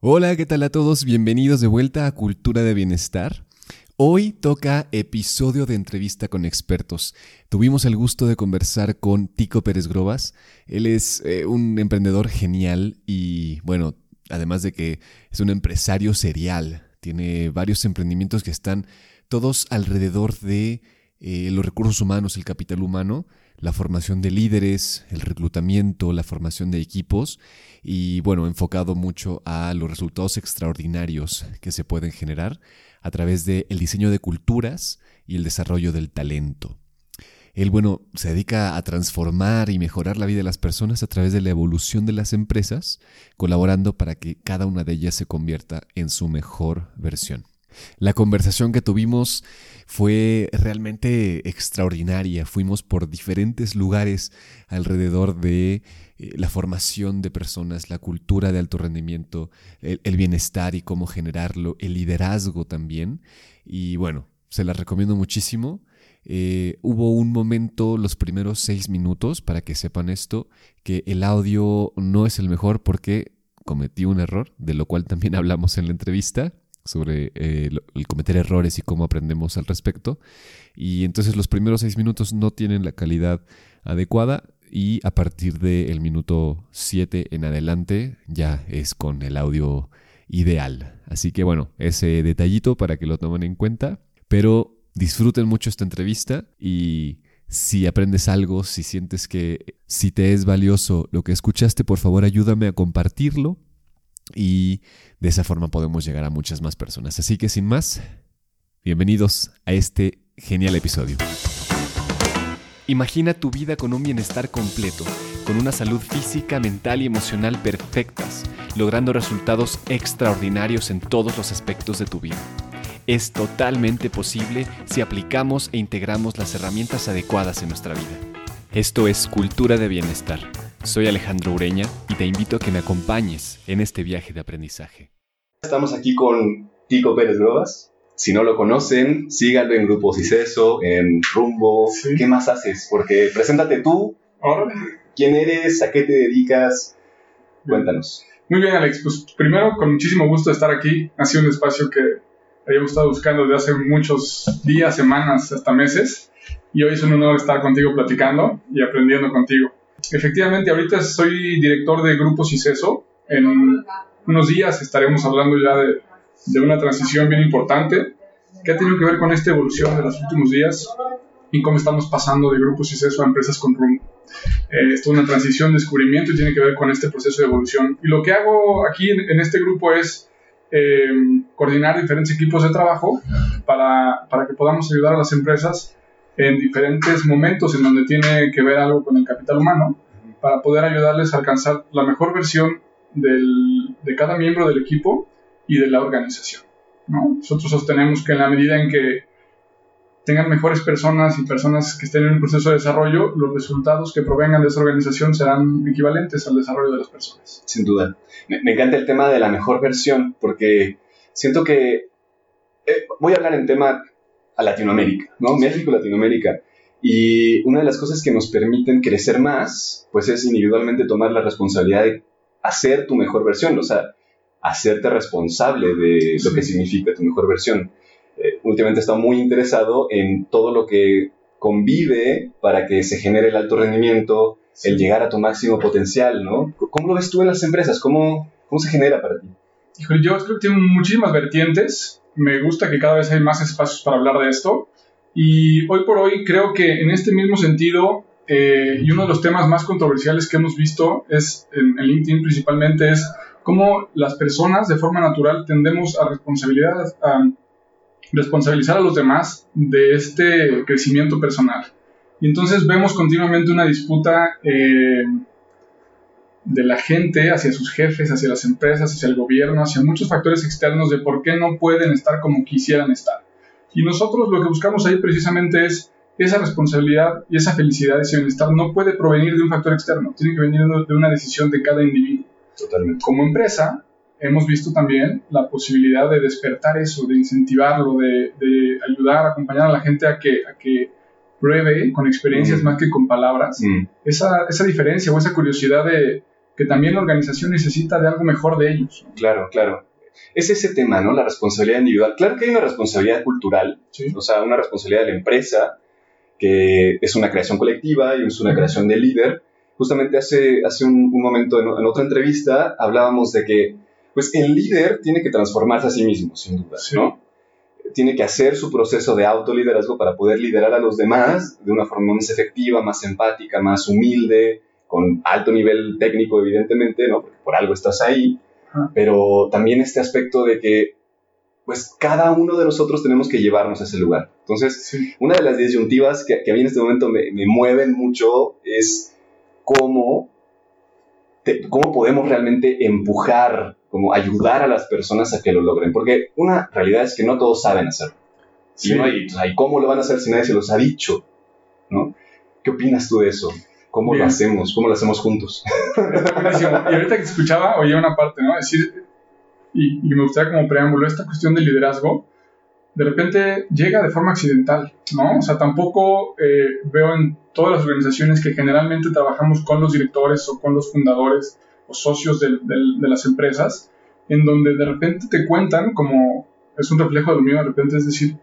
Hola, ¿qué tal a todos? Bienvenidos de vuelta a Cultura de Bienestar. Hoy toca episodio de entrevista con expertos. Tuvimos el gusto de conversar con Tico Pérez Grobas. Él es eh, un emprendedor genial y bueno, además de que es un empresario serial. Tiene varios emprendimientos que están todos alrededor de eh, los recursos humanos, el capital humano, la formación de líderes, el reclutamiento, la formación de equipos y bueno, enfocado mucho a los resultados extraordinarios que se pueden generar a través del diseño de culturas y el desarrollo del talento. Él, bueno, se dedica a transformar y mejorar la vida de las personas a través de la evolución de las empresas, colaborando para que cada una de ellas se convierta en su mejor versión. La conversación que tuvimos fue realmente extraordinaria. Fuimos por diferentes lugares alrededor de eh, la formación de personas, la cultura de alto rendimiento, el, bienestar y cómo generarlo, el liderazgo también. Y bueno, se las recomiendo muchísimo. Eh, hubo un momento, los primeros seis minutos, para que sepan esto, que el audio no es el mejor porque cometí un error, de lo cual también hablamos en la entrevista sobre eh, el cometer errores y cómo aprendemos al respecto. Y entonces los primeros seis minutos no tienen la calidad adecuada y a partir del minuto 7 en adelante ya es con el audio ideal. Así que bueno, ese detallito para que lo tomen en cuenta, pero disfruten mucho esta entrevista y si aprendes algo, si sientes que si te es valioso lo que escuchaste, por favor ayúdame a compartirlo y de esa forma podemos llegar a muchas más personas. Así que sin más, bienvenidos a este genial episodio. Imagina tu vida con un bienestar completo, con una salud física, mental y emocional perfectas, logrando resultados extraordinarios en todos los aspectos de tu vida. Es totalmente posible si aplicamos e integramos las herramientas adecuadas en nuestra vida. Esto es Cultura de Bienestar soy Alejandro Ureña y te invito a que me acompañes en este viaje de aprendizaje. Estamos aquí con Tico Pérez Grobas. Si no lo conocen, síganlo en Grupo Ciceso, en Rumbo. ¿Qué más haces? Porque preséntate tú. ¿Quién eres? ¿A qué te dedicas? Cuéntanos. Muy bien, Alex. Pues primero, con muchísimo gusto de estar aquí. Ha sido un espacio que habíamos estado buscando desde hace muchos días, semanas, hasta meses. Y hoy es un honor estar contigo platicando y aprendiendo contigo. Efectivamente, ahorita soy director de Grupo CICESO. En unos días estaremos hablando ya de, de una transición bien importante que ha tenido que ver con esta evolución de los últimos días y cómo estamos pasando de Grupo CICESO a empresas con rumbo. Eh, esto es una transición, descubrimiento y tiene que ver con este proceso de evolución. Y lo que hago aquí en, este grupo es eh, coordinar diferentes equipos de trabajo para, para que podamos ayudar a las empresas en diferentes momentos en donde tiene que ver algo con el capital humano para poder ayudarles a alcanzar la mejor versión del, de cada miembro del equipo y de la organización. ¿no? Nosotros sostenemos que en la medida en que tengan mejores personas y personas que estén en un proceso de desarrollo, los resultados que provengan de esa organización serán equivalentes al desarrollo de las personas. Sin duda. Me, me encanta el tema de la mejor versión porque siento que eh, voy a hablar en tema a Latinoamérica, ¿no? México, Latinoamérica. Y una de las cosas que nos permiten crecer más, pues es individualmente tomar la responsabilidad de hacer tu mejor versión, o sea, hacerte responsable de lo que significa tu mejor versión. Eh, últimamente he estado muy interesado en todo lo que convive para que se genere el alto rendimiento, el llegar a tu máximo potencial, ¿no? ¿Cómo lo ves tú en las empresas? ¿Cómo, cómo se genera para ti? Híjole, yo creo que tiene muchísimas vertientes me gusta que cada vez hay más espacios para hablar de esto. Y hoy por hoy creo que en este mismo sentido, eh, y uno de los temas más controversiales que hemos visto es en, LinkedIn principalmente es cómo las personas de forma natural tendemos a, responsabilidad, a responsabilizar a los demás de este crecimiento personal. Y entonces vemos continuamente una disputa eh, de la gente hacia sus jefes, hacia las empresas, hacia el gobierno, hacia muchos factores externos de por qué no pueden estar como quisieran estar. Y nosotros lo que buscamos ahí precisamente es esa responsabilidad y esa felicidad, ese bienestar no puede provenir de un factor externo, tiene que venir de una decisión de cada individuo. Totalmente. Como empresa, hemos visto también la posibilidad de despertar eso, de incentivarlo, de, ayudar, acompañar a la gente a que, a que pruebe con experiencias mm. más que con palabras, mm. esa, esa diferencia o esa curiosidad de que también la organización necesita de algo mejor de ellos. Claro, claro. Es ese tema, ¿no? La responsabilidad individual. Claro que hay una responsabilidad cultural, o sea, una responsabilidad de la empresa, que es una creación colectiva y es una creación del líder. Justamente hace, hace un, momento en, otra entrevista hablábamos de que pues el líder tiene que transformarse a sí mismo, sin duda, ¿no? Tiene que hacer su proceso de autoliderazgo para poder liderar a los demás de una forma más efectiva, más empática, más humilde, con alto nivel técnico, evidentemente, ¿no? Porque por algo estás ahí, pero también este aspecto de que pues cada uno de nosotros tenemos que llevarnos a ese lugar. Entonces, una de las disyuntivas que, a mí en este momento me, mueven mucho es cómo, cómo podemos realmente empujar, como ayudar a las personas a que lo logren. Porque una realidad es que no todos saben hacerlo. Sí. ¿Y, cómo lo van a hacer si nadie se los ha dicho? ¿no? ¿Qué opinas tú de eso? ¿Cómo lo hacemos? ¿Cómo lo hacemos juntos? Y ahorita que escuchaba, oía una parte, ¿no? Decir, y, me gustaría como preámbulo, esta cuestión del liderazgo, de repente llega de forma accidental, ¿no? O sea, tampoco eh, veo en todas las organizaciones que generalmente trabajamos con los directores o con los fundadores o socios de, de las empresas, en donde de repente te cuentan como es un reflejo de lo mío, de repente es decir,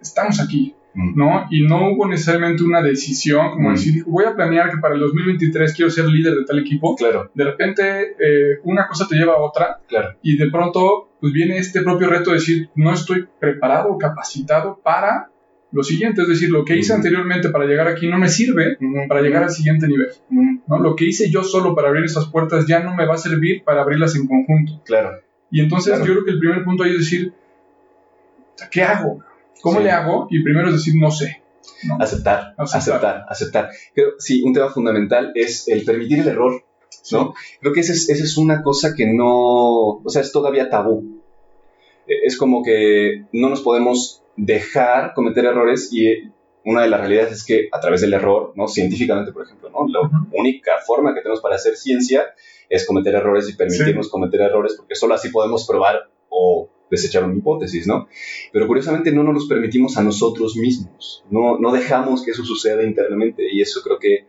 estamos aquí. ¿No? Y no hubo necesariamente una decisión como mm. decir, voy a planear que para el 2023 quiero ser líder de tal equipo. Claro. De repente, eh, una cosa te lleva a otra. Claro. Y de pronto, pues viene este propio reto de decir, no estoy preparado capacitado para lo siguiente. Es decir, lo que hice mm. anteriormente para llegar aquí no me sirve para llegar al siguiente nivel. ¿no? Lo que hice yo solo para abrir esas puertas ya no me va a servir para abrirlas en conjunto. Claro. Y entonces yo creo que el primer punto ahí es decir, ¿qué hago? ¿Cómo le hago? Y primero es decir, no sé. Aceptar, aceptar, aceptar, Creo, sí, un tema fundamental es el permitir el error, ¿no? Creo que esa es, es una cosa que no, o sea, es todavía tabú. E, es como que no nos podemos dejar cometer errores y una de las realidades es que a través del error, ¿no? Científicamente, por ejemplo, ¿no? La única forma que tenemos para hacer ciencia es cometer errores y permitirnos cometer errores porque solo así podemos probar o desechar una hipótesis, ¿no? Pero curiosamente no nos los permitimos a nosotros mismos, no, no dejamos que eso suceda internamente y eso creo que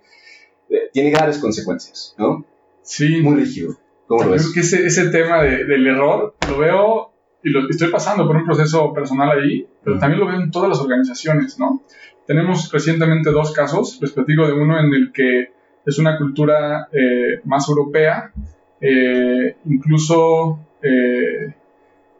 eh, tiene graves consecuencias, ¿no? Sí. Muy rígido. ¿Cómo lo ves? Creo que ese, ese tema de, del error lo veo y lo estoy pasando por un proceso personal ahí, pero también lo veo en todas las organizaciones, ¿no? Tenemos recientemente dos casos, les platico de uno en el que es una cultura eh, más europea, eh, incluso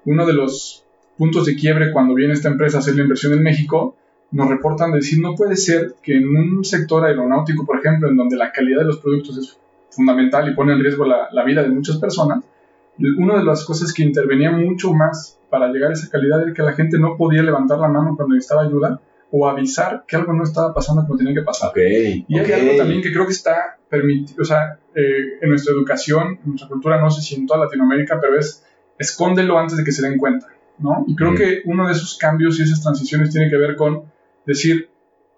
uno de los puntos de quiebre cuando viene esta empresa a hacer la inversión en México, nos reportan decir, no puede ser que en un sector aeronáutico, por ejemplo, en donde la calidad de los productos es fundamental y pone en riesgo la, vida de muchas personas, una de las cosas que intervenía mucho más para llegar a esa calidad era que la gente no podía levantar la mano cuando necesitaba ayuda o avisar que algo no estaba pasando como tenía que pasar. y hay algo también que creo que está permitido, o sea, eh, en nuestra educación, en nuestra cultura, no sé si en toda Latinoamérica, pero es escóndelo antes de que se den cuenta, ¿no? Y creo que uno de esos cambios y esas transiciones tiene que ver con decir,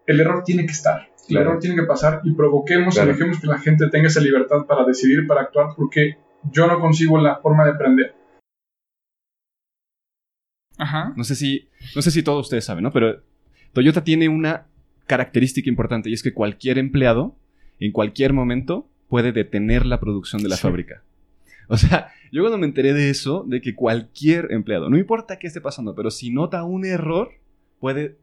el error tiene que estar, el error tiene que pasar y provoquemos y dejemos que la gente tenga esa libertad para decidir, para actuar, porque yo no consigo la forma de aprender. Ajá. No sé si, no sé si todos ustedes saben, ¿no? Pero Toyota tiene una característica importante y es que cualquier empleado en cualquier momento puede detener la producción de la fábrica. O sea, yo cuando me enteré de eso, de que cualquier empleado, no importa qué esté pasando, pero si nota un error, puede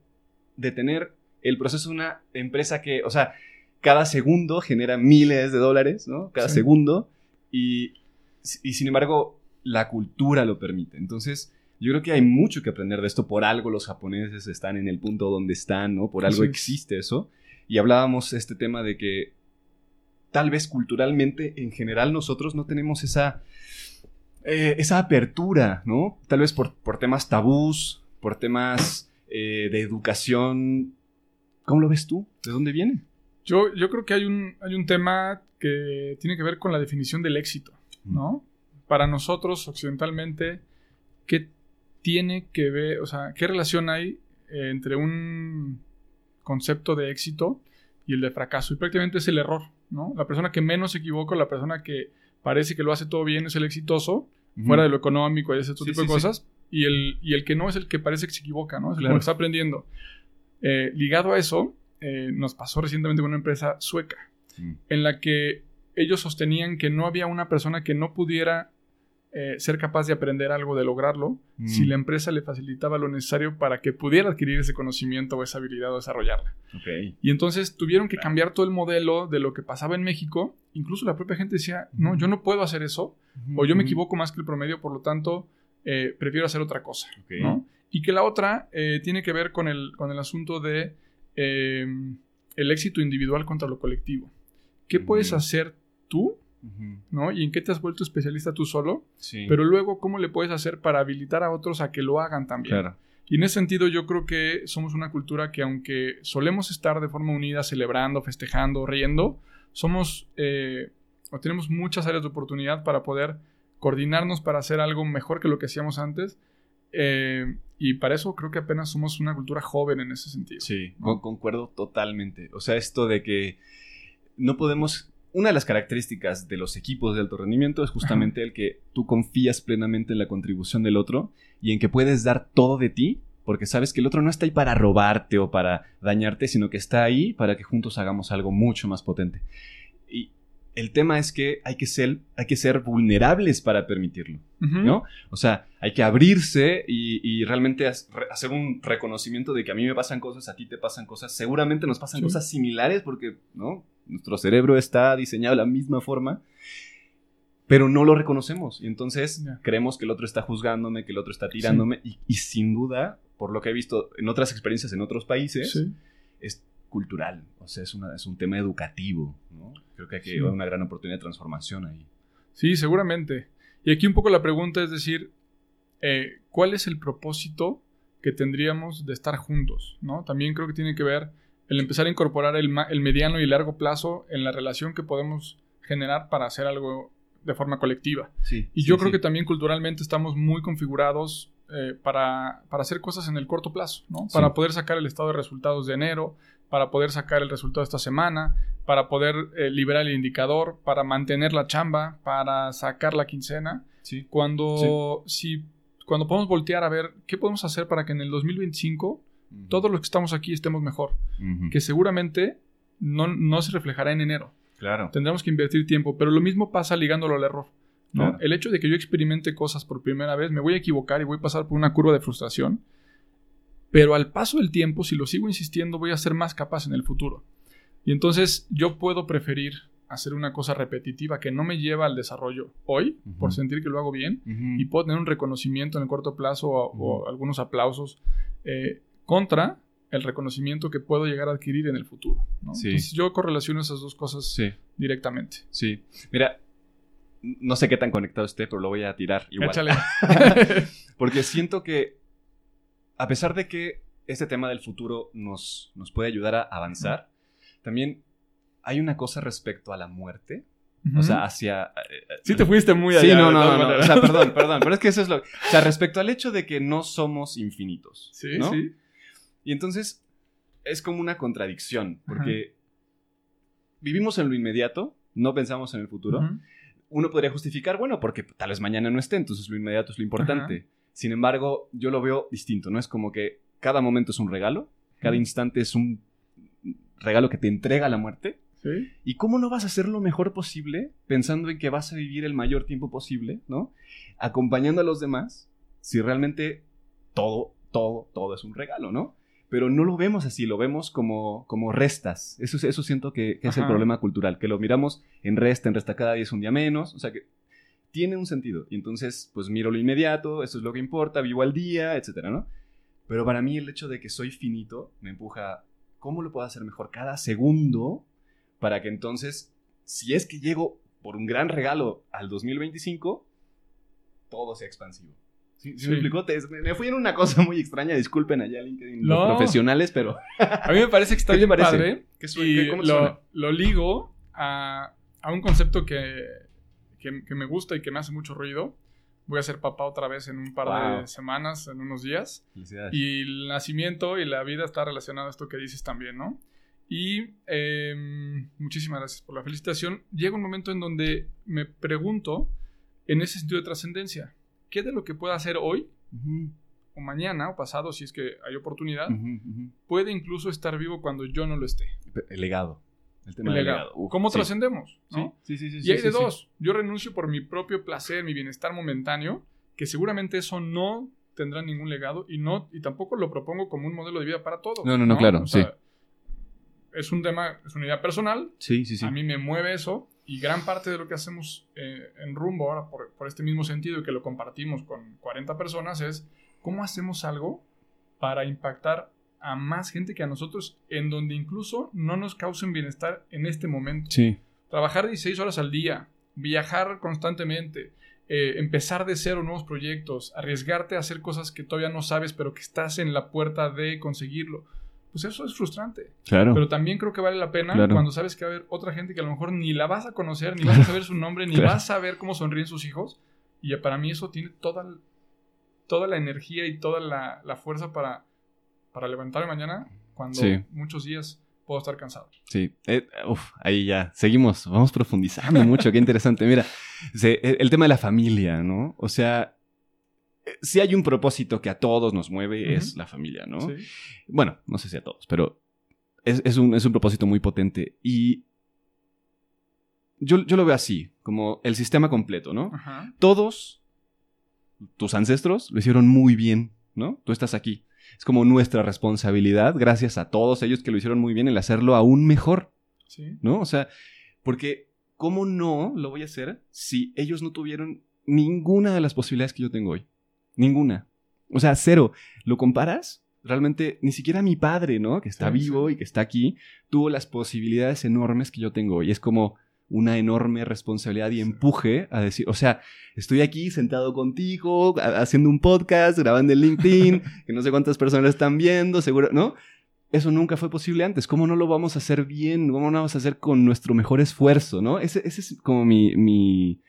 detener el proceso de una empresa que, o sea, cada segundo genera miles de dólares, ¿no? Cada segundo. Y, y sin embargo, la cultura lo permite. Entonces, yo creo que hay mucho que aprender de esto. Por algo los japoneses están en el punto donde están, ¿no? Por algo existe eso. Y hablábamos este tema de que tal vez culturalmente, en general, nosotros no tenemos esa, eh, esa apertura, ¿no? Tal vez por, por temas tabús, por temas eh, de educación. ¿Cómo lo ves tú? ¿De dónde viene? Yo, yo creo que hay un, hay un tema que tiene que ver con la definición del éxito, ¿no? Para nosotros, occidentalmente, ¿qué tiene que ver, o sea, qué relación hay entre un concepto de éxito y el de fracaso? Y prácticamente es el error, la persona que menos se equivoca, la persona que parece que lo hace todo bien es el exitoso, fuera de lo económico y ese tipo de cosas, y, el, y el que no es el que parece que se equivoca, ¿no? Es el que está aprendiendo. Eh, ligado a eso, eh, nos pasó recientemente con una empresa sueca, mm. en la que ellos sostenían que no había una persona que no pudiera eh, ser capaz de aprender algo, de lograrlo, Mm. si la empresa le facilitaba lo necesario para que pudiera adquirir ese conocimiento o esa habilidad o desarrollarla. Y entonces tuvieron que cambiar todo el modelo de lo que pasaba en México. Incluso la propia gente decía, no, yo no puedo hacer eso, o yo me equivoco más que el promedio, por lo tanto, eh, prefiero hacer otra cosa. Y que la otra eh, tiene que ver con el, con el asunto de el éxito individual contra lo colectivo. ¿Qué puedes hacer tú? ¿No? ¿Y en qué te has vuelto especialista tú solo? Sí. Pero luego, ¿cómo le puedes hacer para habilitar a otros a que lo hagan también? Claro. Y en ese sentido yo creo que somos una cultura que aunque solemos estar de forma unida, celebrando, festejando, riendo, somos eh, o tenemos muchas áreas de oportunidad para poder coordinarnos para hacer algo mejor que lo que hacíamos antes. eh, y para eso creo que apenas somos una cultura joven en ese sentido. Sí, concuerdo totalmente. O sea, esto de que no podemos... Una de las características de los equipos de alto rendimiento es justamente el que tú confías plenamente en la contribución del otro y en que puedes dar todo de ti porque sabes que el otro no está ahí para robarte o para dañarte, sino que está ahí para que juntos hagamos algo mucho más potente. Y el tema es que hay que ser, hay que ser vulnerables para permitirlo. ¿no? O sea, hay que abrirse y, y realmente hacer un reconocimiento de que a mí me pasan cosas, a ti te pasan cosas, seguramente nos pasan Sí. cosas similares porque, ¿no? Nuestro cerebro está diseñado de la misma forma, pero no lo reconocemos y entonces creemos que el otro está juzgándome, que el otro está tirándome y, y sin duda, por lo que he visto en otras experiencias en otros países, Sí. es cultural, o sea, es, una, es un tema educativo, ¿no? Creo que hay Sí. una gran oportunidad de transformación ahí. Sí, seguramente. Y aquí un poco la pregunta es decir, eh, ¿cuál es el propósito que tendríamos de estar juntos? ¿no? También creo que tiene que ver el empezar a incorporar el, el mediano y largo plazo en la relación que podemos generar para hacer algo de forma colectiva. Sí, Y sí, yo creo sí. que también culturalmente estamos muy configurados eh, para, para hacer cosas en el corto plazo, ¿no? Para poder sacar el estado de resultados de enero, para poder sacar el resultado de esta semana, para poder eh, liberar el indicador, para mantener la chamba, para sacar la quincena. Sí. Cuando, si, cuando podemos voltear a ver qué podemos hacer para que en el 2025 todos los que estamos aquí estemos mejor, que seguramente no, no se reflejará en enero. Claro. Tendremos que invertir tiempo, pero lo mismo pasa ligándolo al error. ¿no? Claro. El hecho de que yo experimente cosas por primera vez, me voy a equivocar y voy a pasar por una curva de frustración, pero al paso del tiempo, si lo sigo insistiendo, voy a ser más capaz en el futuro. Y entonces yo puedo preferir hacer una cosa repetitiva que no me lleva al desarrollo hoy, por sentir que lo hago bien, Ujú. y puedo tener un reconocimiento en el corto plazo o, algunos aplausos eh, contra el reconocimiento que puedo llegar a adquirir en el futuro. ¿no? Sí. Entonces yo correlaciono esas dos cosas Sí, directamente. sí. Mira, no sé qué tan conectado esté, pero lo voy a tirar igual. Échale. Porque siento que, a pesar de que este tema del futuro nos, nos puede ayudar a avanzar, también hay una cosa respecto a la muerte. O sea, hacia... eh, eh, sí te fuiste muy allá. Sí, no, no, no, no. O sea, perdón, perdón. Pero es que eso es lo... O sea, respecto al hecho de que no somos infinitos. Sí, ¿no? sí. Y entonces es como una contradicción, porque vivimos en lo inmediato, no pensamos en el futuro. Uno podría justificar, bueno, porque tal vez mañana no esté, entonces lo inmediato es lo importante. Sin embargo, yo lo veo distinto, ¿no? Es como que cada momento es un regalo, cada instante es un regalo que te entrega la muerte. Sí. ¿Y cómo no vas a hacer lo mejor posible pensando en que vas a vivir el mayor tiempo posible, ¿no? Acompañando a los demás, si realmente todo, todo, todo es un regalo, ¿no? Pero no lo vemos así, lo vemos como, como restas. Eso, es- eso siento que, que es el problema cultural, que lo miramos en resta, en resta cada día es un día menos, o sea que tiene un sentido. Y entonces, pues miro lo inmediato, eso es lo que importa, vivo al día, etcétera, ¿no? Pero para mí el hecho de que soy finito me empuja, ¿cómo lo puedo hacer mejor cada segundo para que entonces, si es que llego por un gran regalo al 2025, todo sea expansivo? ¿Sí, me explicó? Te- me fui en una cosa muy extraña, disculpen allá LinkedIn, los No. profesionales, pero... A mí me parece que está ¿Qué te bien parece? padre. Y ¿Qué- cómo te suena? lo, ligo a, a un concepto que, que, que me gusta y que me hace mucho ruido. Voy a ser papá otra vez en un par Wow. de semanas, en unos días. Felicidades. Y el nacimiento y la vida está relacionado a esto que dices también, ¿no? Y em, muchísimas gracias por la felicitación. Llega un momento en donde me pregunto, en ese sentido de trascendencia, ¿qué de lo que pueda hacer hoy o mañana o pasado, si es que hay oportunidad, puede incluso estar vivo cuando yo no lo esté? El legado. El tema el del legado. legado. Uf, ¿Cómo sí. trascendemos? ¿no? Sí, sí, sí, sí, y hay de dos. Yo renuncio por mi propio placer, mi bienestar momentáneo, que seguramente eso no tendrá ningún legado y no y tampoco lo propongo como un modelo de vida para todos. No, no, no, claro, sí. Es un tema, es una idea personal. Sí, sí, sí. A mí me mueve eso y gran parte de lo que hacemos eh, en Rumbo ahora por, por este mismo sentido y que lo compartimos con 40 personas es cómo hacemos algo para impactar a más gente que a nosotros en donde incluso no nos causen bienestar en este momento Sí. trabajar 16 horas al día, viajar constantemente, eh, empezar de cero nuevos proyectos, arriesgarte a hacer cosas que todavía no sabes, pero que estás en la puerta de conseguirlo. Pues eso es frustrante. Claro. Pero también creo que vale la pena Claro. cuando sabes que va a haber otra gente que a lo mejor ni la vas a conocer, ni vas a saber su nombre, ni Claro. vas a ver cómo sonríen sus hijos. Y para mí eso tiene toda, toda la energía y toda la, la fuerza para, para levantarme mañana cuando Sí. muchos días puedo estar cansado. Sí, eh, uf, ahí ya, seguimos, vamos profundizando mucho, qué interesante. Mira, se- el, el tema de la familia, ¿no? O sea, si hay un propósito que a todos nos mueve, es la familia, ¿no? Sí. Bueno, no sé si a todos, pero es, es un, es un propósito muy potente. Y yo, yo lo veo así, como el sistema completo, ¿no? Ajá. Todos tus ancestros lo hicieron muy bien, ¿no? Tú estás aquí. Es como nuestra responsabilidad, gracias a todos ellos que lo hicieron muy bien, el hacerlo aún mejor. Sí. ¿no? O sea, porque ¿cómo no lo voy a hacer si ellos no tuvieron ninguna de las posibilidades que yo tengo hoy? Ninguna. O sea, cero. ¿Lo comparas? Realmente, ni siquiera mi padre, ¿no? Que está Sí, vivo sí. y que está aquí, tuvo las posibilidades enormes que yo tengo hoy. Es como una enorme responsabilidad y empuje a decir, o sea, estoy aquí sentado contigo, ha- haciendo un podcast, grabando en LinkedIn, que no sé cuántas personas están viendo, seguro, ¿no? Eso nunca fue posible antes. ¿Cómo no lo vamos a hacer bien? ¿Cómo no lo vamos a hacer con nuestro mejor esfuerzo? ¿no? Ese, ese es como mi, mi.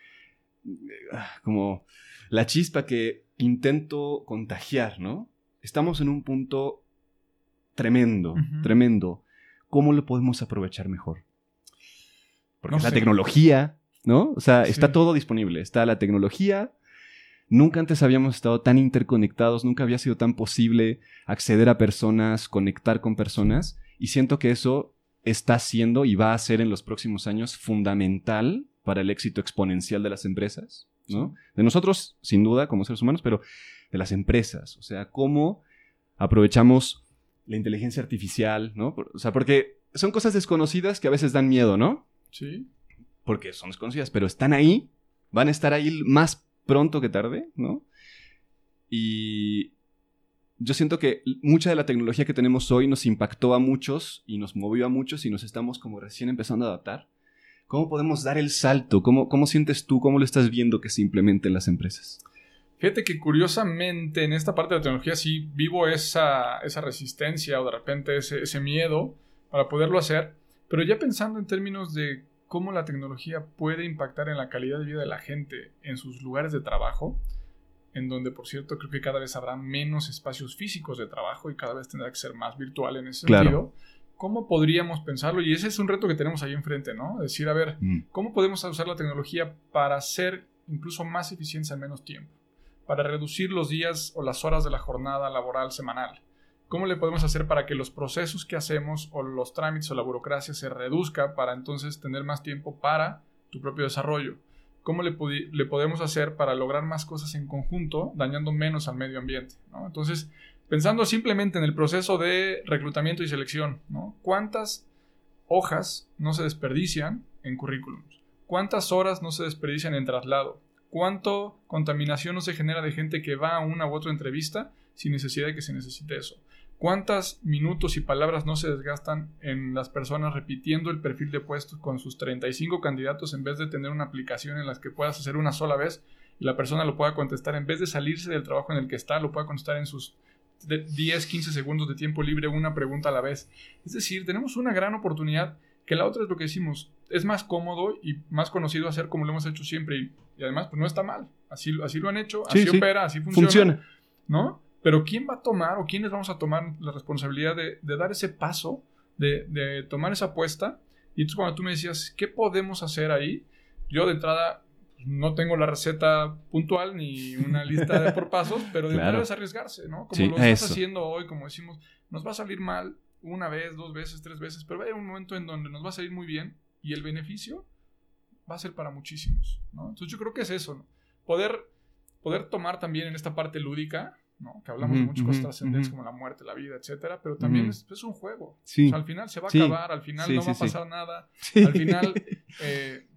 ah, como la chispa que intento contagiar, ¿no? Estamos en un punto tremendo, tremendo. ¿Cómo lo podemos aprovechar mejor? Porque No es la sé. tecnología, ¿no? O sea, está todo disponible. Está la tecnología. Nunca antes habíamos estado tan interconectados, nunca había sido tan posible acceder a personas, conectar con personas. Y siento que eso está siendo y va a ser en los próximos años fundamental para el éxito exponencial de las empresas, ¿no? De nosotros, sin duda, como seres humanos, pero de las empresas. O sea, cómo aprovechamos la inteligencia artificial, ¿no? O sea, porque son cosas desconocidas que a veces dan miedo, ¿no? Sí. porque son desconocidas, pero están ahí, van a estar ahí más pronto que tarde, ¿no? Y yo siento que mucha de la tecnología que tenemos hoy nos impactó a muchos y nos movió a muchos y nos estamos como recién empezando a adaptar. ¿Cómo podemos dar el salto? ¿Cómo, cómo sientes tú? ¿Cómo lo estás viendo que se implemente en las empresas? Fíjate que curiosamente en esta parte de la tecnología sí vivo esa, esa resistencia o de repente ese, ese miedo para poderlo hacer, pero ya pensando en términos de cómo la tecnología puede impactar en la calidad de vida de la gente en sus lugares de trabajo, en donde por cierto creo que cada vez habrá menos espacios físicos de trabajo y cada vez tendrá que ser más virtual en ese Claro. sentido. ¿Cómo podríamos pensarlo? Y ese es un reto que tenemos ahí enfrente, ¿no? Decir, a ver, ¿Cómo podemos usar la tecnología para ser incluso más eficientes en menos tiempo? Para reducir los días o las horas de la jornada laboral semanal. ¿Cómo le podemos hacer para que los procesos que hacemos o los trámites o la burocracia se reduzca para entonces tener más tiempo para tu propio desarrollo? ¿Cómo le, podemos hacer para lograr más cosas en conjunto dañando menos al medio ambiente? ¿no? Entonces, pensando simplemente en el proceso de reclutamiento y selección, ¿no? ¿cuántas hojas no se desperdician en currículums? ¿Cuántas horas no se desperdician en traslado? ¿Cuánto contaminación no se genera de gente que va a una u otra entrevista sin necesidad de que se necesite eso? ¿Cuántos minutos y palabras no se desgastan en las personas repitiendo el perfil de puestos con sus 35 candidatos en vez de tener una aplicación en la que puedas hacer una sola vez y la persona lo pueda contestar en vez de salirse del trabajo en el que está, lo pueda contestar en sus de 10, 15 segundos de tiempo libre una pregunta a la vez? Es decir, tenemos una gran oportunidad que la otra es lo que decimos, es más cómodo y más conocido hacer como lo hemos hecho siempre y, y además pues no está mal, así, así lo han hecho, Sí, así sí. opera, así funciona, Funciona. ¿no? Pero ¿quién va a tomar o quiénes vamos a tomar la responsabilidad de, de dar ese paso, de, de tomar esa apuesta? Y entonces cuando tú me decías, ¿qué podemos hacer ahí? Yo de entrada no tengo la receta puntual ni una lista de por pasos, pero de Claro. es arriesgarse, ¿no? Como Sí, lo estás eso. haciendo hoy, como decimos, nos va a salir mal una vez, dos veces, tres veces, pero va a haber un momento en donde nos va a salir muy bien y el beneficio va a ser para muchísimos, ¿no? Entonces yo creo que es eso, ¿no? Poder, poder tomar también en esta parte lúdica, ¿no? Que hablamos de Ujú, muchas cosas ujú, trascendentes ujú. como la muerte, la vida, etcétera, pero también es, es un juego. Sí. O sea, al final se va a Sí. acabar, al final Sí, no va a pasar nada, al final eh,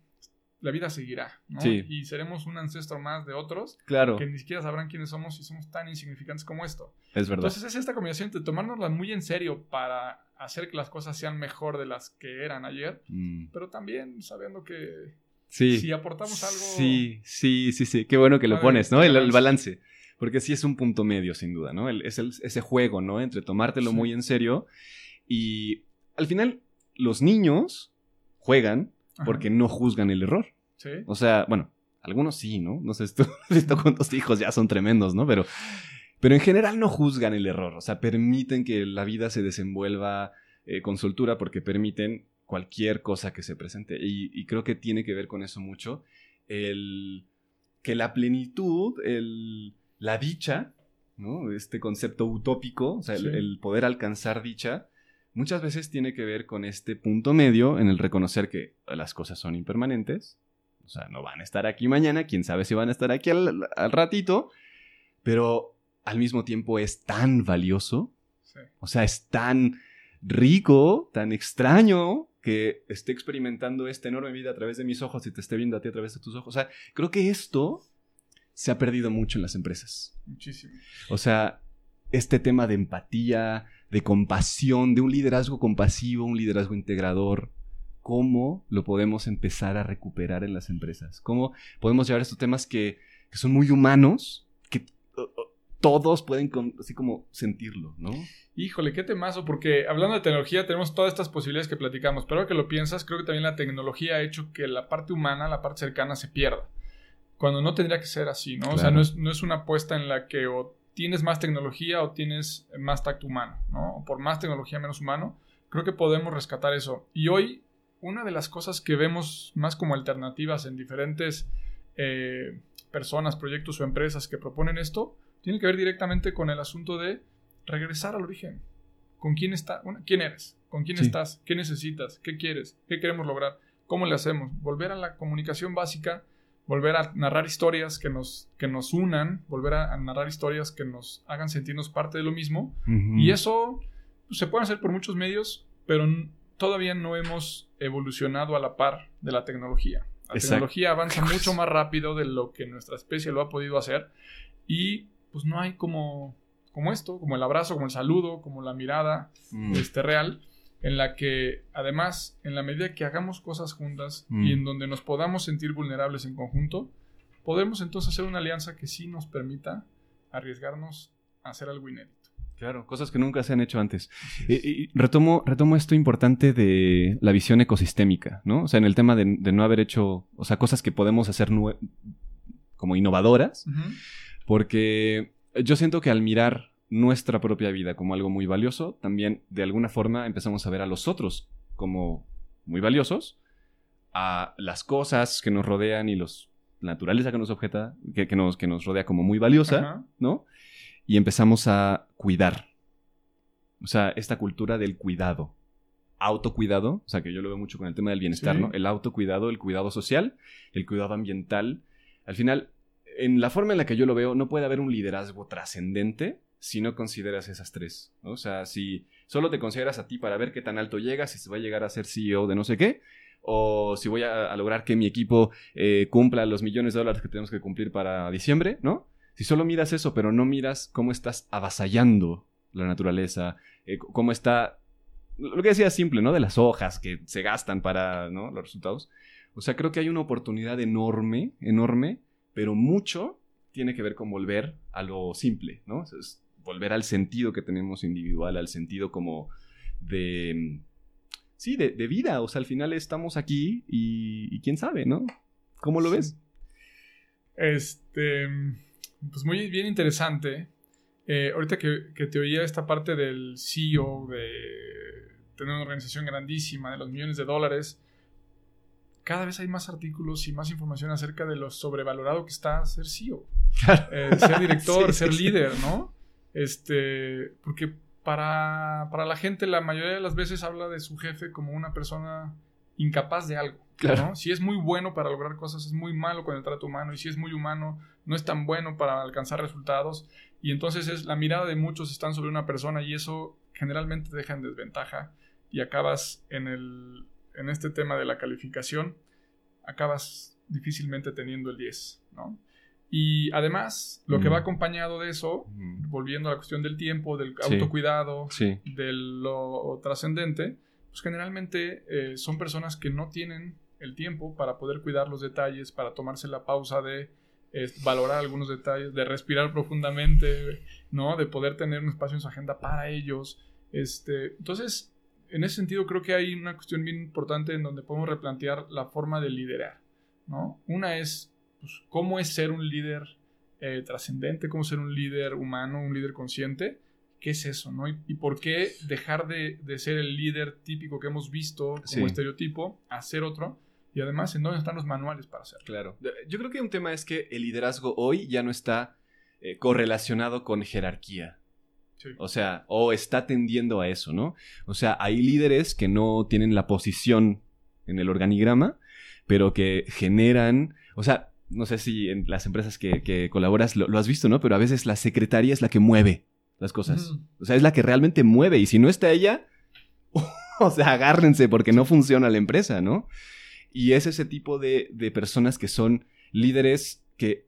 la vida seguirá, ¿no? Sí. Y seremos un ancestro más de otros Claro, que ni siquiera sabrán quiénes somos y somos tan insignificantes como esto. es verdad. Entonces es esta combinación de tomárnosla muy en serio para hacer que las cosas sean mejor de las que eran ayer, Mm. pero también sabiendo que Sí. si aportamos algo... Sí, sí, sí, sí. Qué bueno que lo pones, ¿no? El, el balance. balance. Porque sí es un punto medio, sin duda, ¿no? El- es el- ese juego, ¿no? Entre tomártelo Sí. muy en serio y al final los niños juegan Ajá. porque no juzgan el error. Sí. O sea, bueno, algunos sí, ¿no? No sé si tú has visto cuántos hijos ya son tremendos, ¿no? Pero, pero en general no juzgan el error. O sea, permiten que la vida se desenvuelva eh, con soltura porque permiten cualquier cosa que se presente. Y, y creo que tiene que ver con eso mucho. El, que la plenitud, el, la dicha, ¿no? Este concepto utópico, o sea, el poder alcanzar dicha, muchas veces tiene que ver con este punto medio en el reconocer que las cosas son impermanentes, o sea, no van a estar aquí mañana, quién sabe si van a estar aquí al, al ratito, pero al mismo tiempo es tan valioso, sí. o sea, es tan rico, tan extraño que esté experimentando esta enorme vida a través de mis ojos y te esté viendo a ti a través de tus ojos. O sea, creo que esto se ha perdido mucho en las empresas. Muchísimo. O sea, este tema de empatía, de compasión, de un liderazgo compasivo, un liderazgo integrador, ¿cómo lo podemos empezar a recuperar en las empresas? ¿Cómo podemos llevar estos temas que, que son muy humanos, que todos pueden con- así como sentirlo, ¿no? Híjole, qué temazo, porque hablando de tecnología tenemos todas estas posibilidades que platicamos, pero ahora que lo piensas, creo que también la tecnología ha hecho que la parte humana, la parte cercana se pierda. Cuando no tendría que ser así, ¿no? O sea, no es, no es una apuesta en la que o tienes más tecnología o tienes más tacto humano, ¿no? Por más tecnología, menos humano. Creo que podemos rescatar eso. Y hoy, una de las cosas que vemos más como alternativas en diferentes eh, personas, proyectos o empresas que proponen esto, tiene que ver directamente con el asunto de regresar al origen. ¿Con quién está? ¿Quién eres? ¿Con quién Sí. estás? ¿Qué necesitas? ¿Qué quieres? ¿Qué queremos lograr? ¿Cómo le hacemos? Volver a la comunicación básica, volver a narrar historias que nos, que nos unan, volver a, a narrar historias que nos hagan sentirnos parte de lo mismo. Y eso pues, se puede hacer por muchos medios, pero todavía no hemos evolucionado a la par de la tecnología. La Exacto. tecnología avanza mucho más rápido de lo que nuestra especie lo ha podido hacer y pues no hay como, como esto, como el abrazo, como el saludo, como la mirada Mm. este, real, en la que además, en la medida que hagamos cosas juntas Mm. y en donde nos podamos sentir vulnerables en conjunto, podemos entonces hacer una alianza que sí nos permita arriesgarnos a hacer algo inédito. Claro, cosas que nunca se han hecho antes. Y, y retomo, retomo esto importante de la visión ecosistémica, ¿no? O sea, en el tema de, de no haber hecho, o sea, cosas que podemos hacer como innovadoras, porque yo siento que al mirar nuestra propia vida como algo muy valioso, también de alguna forma empezamos a ver a los otros como muy valiosos, a las cosas que nos rodean y los la naturaleza que nos objeta, que, que nos, que nos rodea como muy valiosa, Ajá. ¿no? Y empezamos a cuidar. O sea, esta cultura del cuidado. Autocuidado, o sea, que yo lo veo mucho con el tema del bienestar, Sí. ¿no? El autocuidado, el cuidado social, el cuidado ambiental. Al final, en la forma en la que yo lo veo, no puede haber un liderazgo trascendente si no consideras esas tres. O sea, si solo te consideras a ti para ver qué tan alto llegas, si se va a llegar a ser CEO de no sé qué, o si voy a, lograr que mi equipo eh, cumpla los millones de dólares que tenemos que cumplir para diciembre, ¿no? Si solo miras eso, pero no miras cómo estás avasallando la naturaleza, eh, cómo está, lo que decía simple, ¿no? De las hojas que se gastan para, ¿no? Los resultados. O sea, creo que hay una oportunidad enorme, enorme, pero mucho tiene que ver con volver a lo simple, ¿no? Volver al sentido que tenemos individual, al sentido como de... Sí, de, de vida. O sea, al final estamos aquí y, y quién sabe, ¿no? ¿Cómo lo ves? Este, pues muy bien interesante. Eh, ahorita que, que te oía esta parte del CEO, de tener una organización grandísima, de los millones de dólares, cada vez hay más artículos y más información acerca de lo sobrevalorado que está ser CEO. Eh, ser director, Sí, ser sí. líder, ¿no? Este, porque para, para la gente la mayoría de las veces habla de su jefe como una persona incapaz de algo. Claro. ¿no? Si es muy bueno para lograr cosas, es muy malo con el trato humano. Y si es muy humano, no es tan bueno para alcanzar resultados. Y entonces es la mirada de muchos están sobre una persona y eso generalmente te deja en desventaja. Y acabas en, el, en este tema de la calificación, acabas difícilmente teniendo el 10, ¿no? Y además, lo que Mm. va acompañado de eso, Mm. volviendo a la cuestión del tiempo, del Sí. autocuidado, Sí. de lo trascendente, pues generalmente eh, son personas que no tienen el tiempo para poder cuidar los detalles, para tomarse la pausa de eh, valorar algunos detalles, de respirar profundamente, ¿no? De poder tener un espacio en su agenda para ellos. Este, entonces, en ese sentido creo que hay una cuestión bien importante en donde podemos replantear la forma de liderar, ¿no? Una es pues, cómo es ser un líder eh, trascendente, cómo ser un líder humano, un líder consciente, ¿qué es eso? ¿no? ¿Y, y por qué dejar de, de ser el líder típico que hemos visto como Sí. estereotipo a ser otro? Y además, ¿en dónde están los manuales para hacerlo? Claro. Yo creo que un tema es que el liderazgo hoy ya no está eh, correlacionado con jerarquía. Sí. O sea, o está tendiendo a eso, ¿no? O sea, hay líderes que no tienen la posición en el organigrama, pero que generan, o sea, no sé si en las empresas que, que colaboras lo, lo has visto, ¿no? Pero a veces la secretaria es la que mueve las cosas. O sea, es la que realmente mueve. Y si no está ella, o sea, agárrense porque no funciona la empresa, ¿no? Y es ese tipo de, de personas que son líderes que,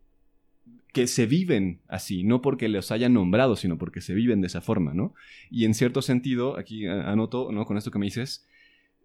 que se viven así, no porque los hayan nombrado, sino porque se viven de esa forma, ¿no? Y en cierto sentido, aquí anoto, ¿no? Con esto que me dices,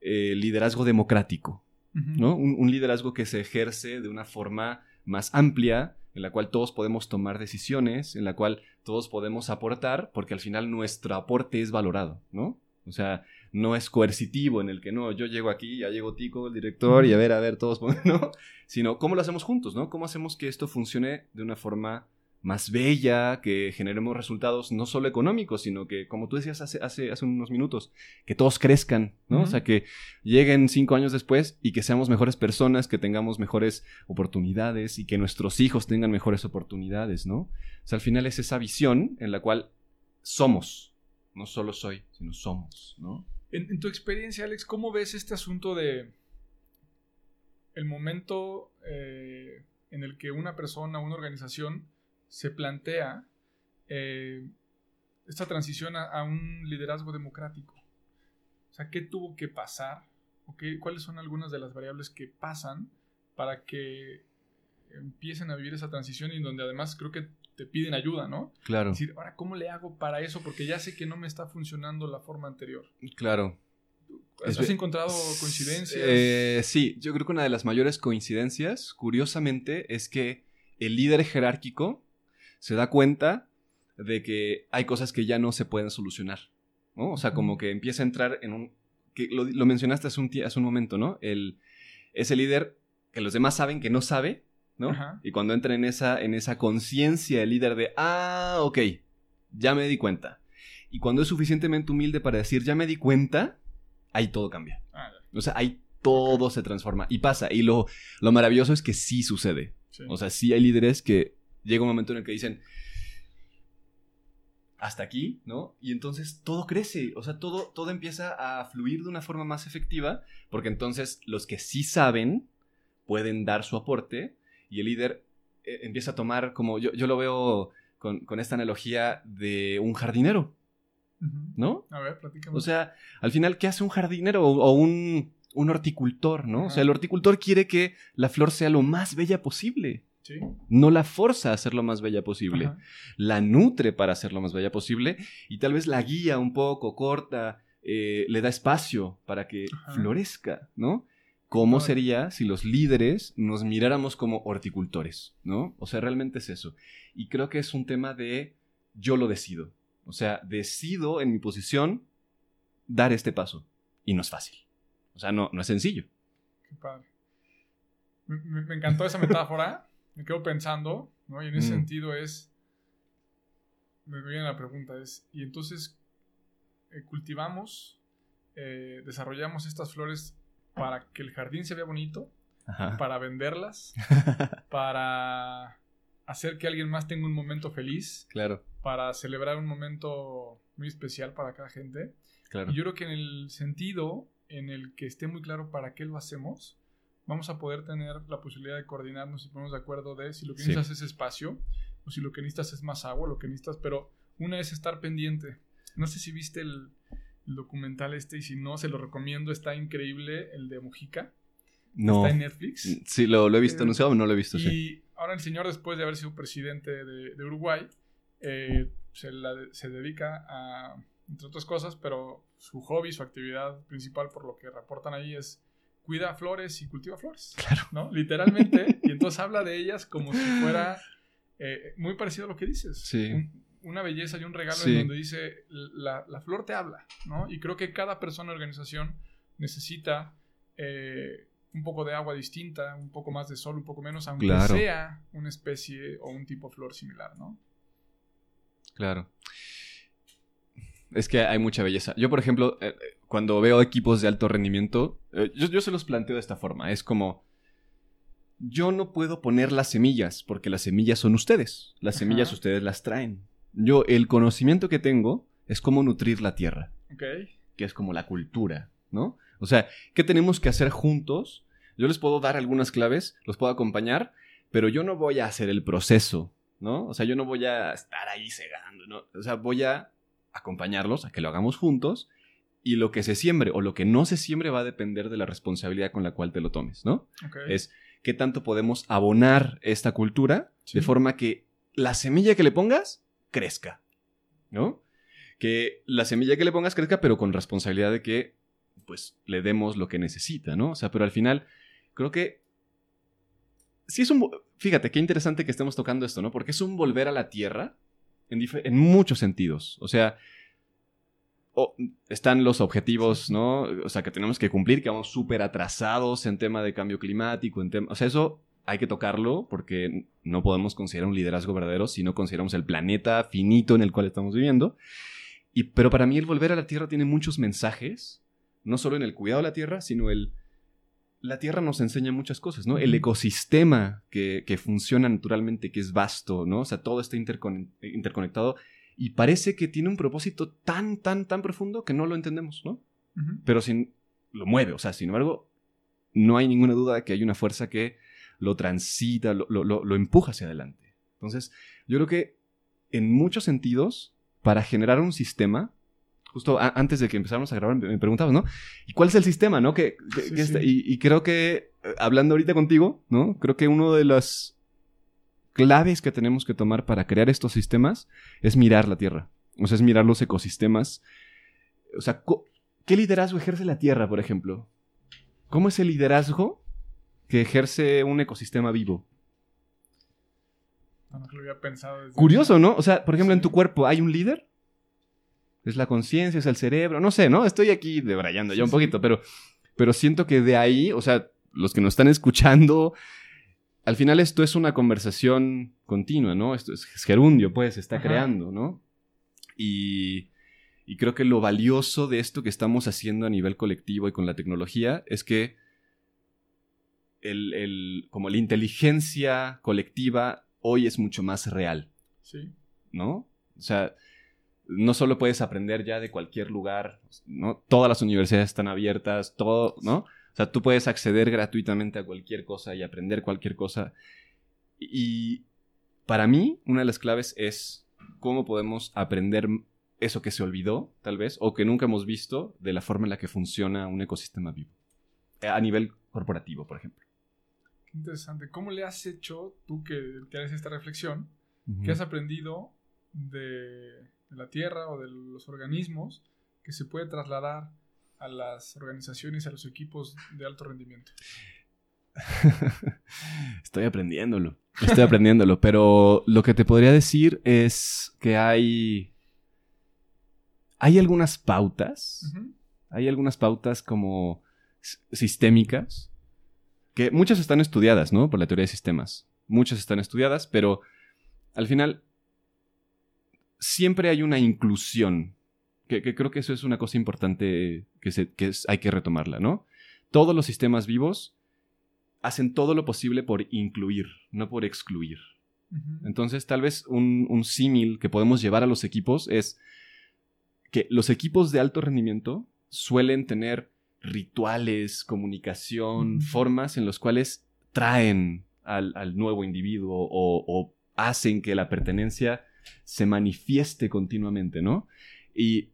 eh, liderazgo democrático, ¿no? Un, un liderazgo que se ejerce de una forma más amplia, en la cual todos podemos tomar decisiones, en la cual todos podemos aportar, porque al final nuestro aporte es valorado, ¿no? O sea, no es coercitivo en el que no, yo llego aquí, ya llegó Tico, el director, y a ver, a ver, todos, ¿no? Sino, ¿cómo lo hacemos juntos, no? ¿Cómo hacemos que esto funcione de una forma más bella, que generemos resultados no solo económicos, sino que, como tú decías hace, hace, hace unos minutos, que todos crezcan, ¿no? O sea, que lleguen cinco años después y que seamos mejores personas, que tengamos mejores oportunidades y que nuestros hijos tengan mejores oportunidades, ¿no? O sea, al final es esa visión en la cual somos, no solo soy, sino somos, ¿no? En, en tu experiencia, Alex, ¿cómo ves este asunto de el momento eh, en el que una persona, una organización se plantea eh, esta transición a, a un liderazgo democrático? O sea, ¿qué tuvo que pasar? ¿O qué- ¿Cuáles son algunas de las variables que pasan para que empiecen a vivir esa transición y donde además creo que te piden ayuda, ¿no? Claro, Es decir, ahora, ¿cómo le hago para eso? Porque ya sé que no me está funcionando la forma anterior. claro. ¿Has, Es encontrado coincidencias? Eh, sí, yo creo que una de las mayores coincidencias, curiosamente, es que el líder jerárquico se da cuenta de que hay cosas que ya no se pueden solucionar, ¿no? O sea, como que empieza a entrar en un... que lo, lo mencionaste hace un, tie- hace un momento, ¿no? El, ese líder que los demás saben que no sabe, ¿no? Ajá. Y cuando entra en esa, en esa conciencia el líder de, ah, ok, ya me di cuenta. Y cuando es suficientemente humilde para decir, ya me di cuenta, ahí todo cambia. Ah, O sea, ahí todo se transforma y pasa. Y lo, lo maravilloso es que sí sucede. sí. O sea, sí hay líderes que llega un momento en el que dicen, hasta aquí, ¿no? Y entonces todo crece, o sea, todo, todo empieza a fluir de una forma más efectiva, porque entonces los que sí saben pueden dar su aporte y el líder eh, empieza a tomar como, yo, yo lo veo con, con esta analogía de un jardinero. ¿no? A ver, platícame. O sea, al final, ¿qué hace un jardinero o, o un, un horticultor, no? O sea, el horticultor quiere que la flor sea lo más bella posible. Sí. No la forza a ser lo más bella posible. Ajá. La nutre para ser lo más bella posible y tal vez la guía un poco, corta, eh, le da espacio para que Ajá. florezca, ¿no? ¿Cómo sería si los líderes nos miráramos como horticultores, ¿no? O sea, realmente es eso. Y creo que es un tema de yo lo decido. O sea, decido en mi posición dar este paso. Y no es fácil. O sea, no, no es sencillo. Qué padre. Me encantó esa metáfora. Me quedo pensando, ¿no? Y en ese Mm. sentido es. Me viene la pregunta: es. Y entonces, eh, cultivamos, eh, desarrollamos estas flores para que el jardín se vea bonito, Ajá. para venderlas, para hacer que alguien más tenga un momento feliz. Claro. Para celebrar un momento muy especial para cada gente. Claro. Y yo creo que en el sentido en el que esté muy claro para qué lo hacemos, vamos a poder tener la posibilidad de coordinarnos y ponernos de acuerdo de si lo que Sí. necesitas es espacio o si lo que necesitas es más agua, lo que necesitas, pero una es estar pendiente. No sé si viste el, el documental este y si no, se lo recomiendo, está increíble, el de Mujica, No. está en Netflix. Sí, lo, lo he visto Eh, anunciado, no lo he visto, sí. Y ahora el señor, después de haber sido presidente de, de Uruguay, eh, se, la- se dedica a, entre otras cosas, pero su hobby, su actividad principal, por lo que reportan ahí, es cuida flores y cultiva flores. Claro. ¿no? Literalmente. y entonces habla de ellas como si fuera eh, muy parecido a lo que dices. Sí. Un- una belleza y un regalo Sí. en donde dice la, la flor te habla, ¿no? Y creo que cada persona o organización necesita eh, un poco de agua distinta, un poco más de sol, un poco menos, aunque Claro. sea una especie o un tipo de flor similar, ¿no? Claro. Es que hay mucha belleza. Yo, por ejemplo, eh, eh, cuando veo equipos de alto rendimiento, eh, yo, yo se los planteo de esta forma. Es como, yo no puedo poner las semillas, porque las semillas son ustedes. Las Ajá. semillas ustedes las traen. Yo, el conocimiento que tengo es cómo nutrir la tierra, ¿Ok? que es como la cultura, ¿no? O sea, ¿qué tenemos que hacer juntos? Yo les puedo dar algunas claves, los puedo acompañar, pero yo no voy a hacer el proceso, ¿no? O sea, yo no voy a estar ahí cegando, ¿no? O sea, voy a acompañarlos a que lo hagamos juntos y lo que se siembre o lo que no se siembre va a depender de la responsabilidad con la cual te lo tomes, ¿no? Es qué tanto podemos abonar esta cultura Sí. de forma que la semilla que le pongas crezca, ¿no? Que la semilla que le pongas crezca, pero con responsabilidad de que, pues, le demos lo que necesita, ¿no? O sea, pero al final, creo que sí es un... Fíjate, qué interesante que estemos tocando esto, ¿no? Porque es un volver a la tierra en muchos sentidos. O sea, o- están los objetivos, ¿no? O sea, que tenemos que cumplir, que vamos súper atrasados en tema de cambio climático, en tema... O sea, eso hay que tocarlo porque no podemos considerar un liderazgo verdadero si no consideramos el planeta finito en el cual estamos viviendo. Y, pero para mí el volver a la Tierra tiene muchos mensajes, no solo en el cuidado de la Tierra, sino el... La Tierra nos enseña muchas cosas, ¿no? El ecosistema que, que funciona naturalmente, que es vasto, ¿no? O sea, todo está intercone- interconectado y parece que tiene un propósito tan, tan, tan profundo que no lo entendemos, ¿no? Pero sin, lo mueve, o sea, sin embargo, no hay ninguna duda de que hay una fuerza que lo transita, lo, lo- lo- lo empuja hacia adelante. Entonces, yo creo que en muchos sentidos, para generar un sistema, justo antes de que empezáramos a grabar, me preguntabas, ¿no? ¿Y cuál es el sistema, no? Que, que- Sí, que está- sí. y, y creo que, eh, hablando ahorita contigo, ¿no? Creo que uno de las claves que tenemos que tomar para crear estos sistemas es mirar la Tierra. O sea, es mirar los ecosistemas. O sea, ¿qué liderazgo ejerce la Tierra, por ejemplo? ¿Cómo es el liderazgo que ejerce un ecosistema vivo? No, no lo había pensado. desde- Curioso, ¿no? O sea, por ejemplo, en Sí. tu cuerpo hay un líder. Es la conciencia, es el cerebro, no sé, ¿no? Estoy aquí debrayando ya Sí, un sí. poquito, pero, pero siento que de ahí, o sea, los que nos están escuchando, al final esto es una conversación continua, ¿no? Esto es gerundio, pues, se está Ajá. creando, ¿no? Y, y creo que lo valioso de esto que estamos haciendo a nivel colectivo y con la tecnología es que el, el- como la inteligencia colectiva hoy es mucho más real. Sí. ¿no? O sea, no solo puedes aprender ya de cualquier lugar, ¿no? Todas las universidades están abiertas, todo, ¿no? O sea, tú puedes acceder gratuitamente a cualquier cosa y aprender cualquier cosa. Y para mí, una de las claves es cómo podemos aprender eso que se olvidó, tal vez, o que nunca hemos visto de la forma en la que funciona un ecosistema vivo. A nivel corporativo, por ejemplo. Qué interesante. ¿Cómo le has hecho tú que, que haces esta reflexión? ¿Qué has aprendido de, de la Tierra o de los organismos que se puede trasladar a las organizaciones, a los equipos de alto rendimiento? Estoy aprendiéndolo. Estoy aprendiéndolo. Pero lo que te podría decir es que hay. Hay algunas pautas. Hay algunas pautas como sistémicas. Que muchas están estudiadas, ¿no? Por la teoría de sistemas. Muchas están estudiadas, pero al final. Siempre hay una inclusión. Que, que creo que eso es una cosa importante que, se- que es- hay que retomarla, ¿no? Todos los sistemas vivos hacen todo lo posible por incluir, no por excluir. Entonces, tal vez un, un símil que podemos llevar a los equipos es que los equipos de alto rendimiento suelen tener rituales, comunicación, formas en los cuales traen al, al nuevo individuo o, o hacen que la pertenencia se manifieste continuamente, ¿no? Y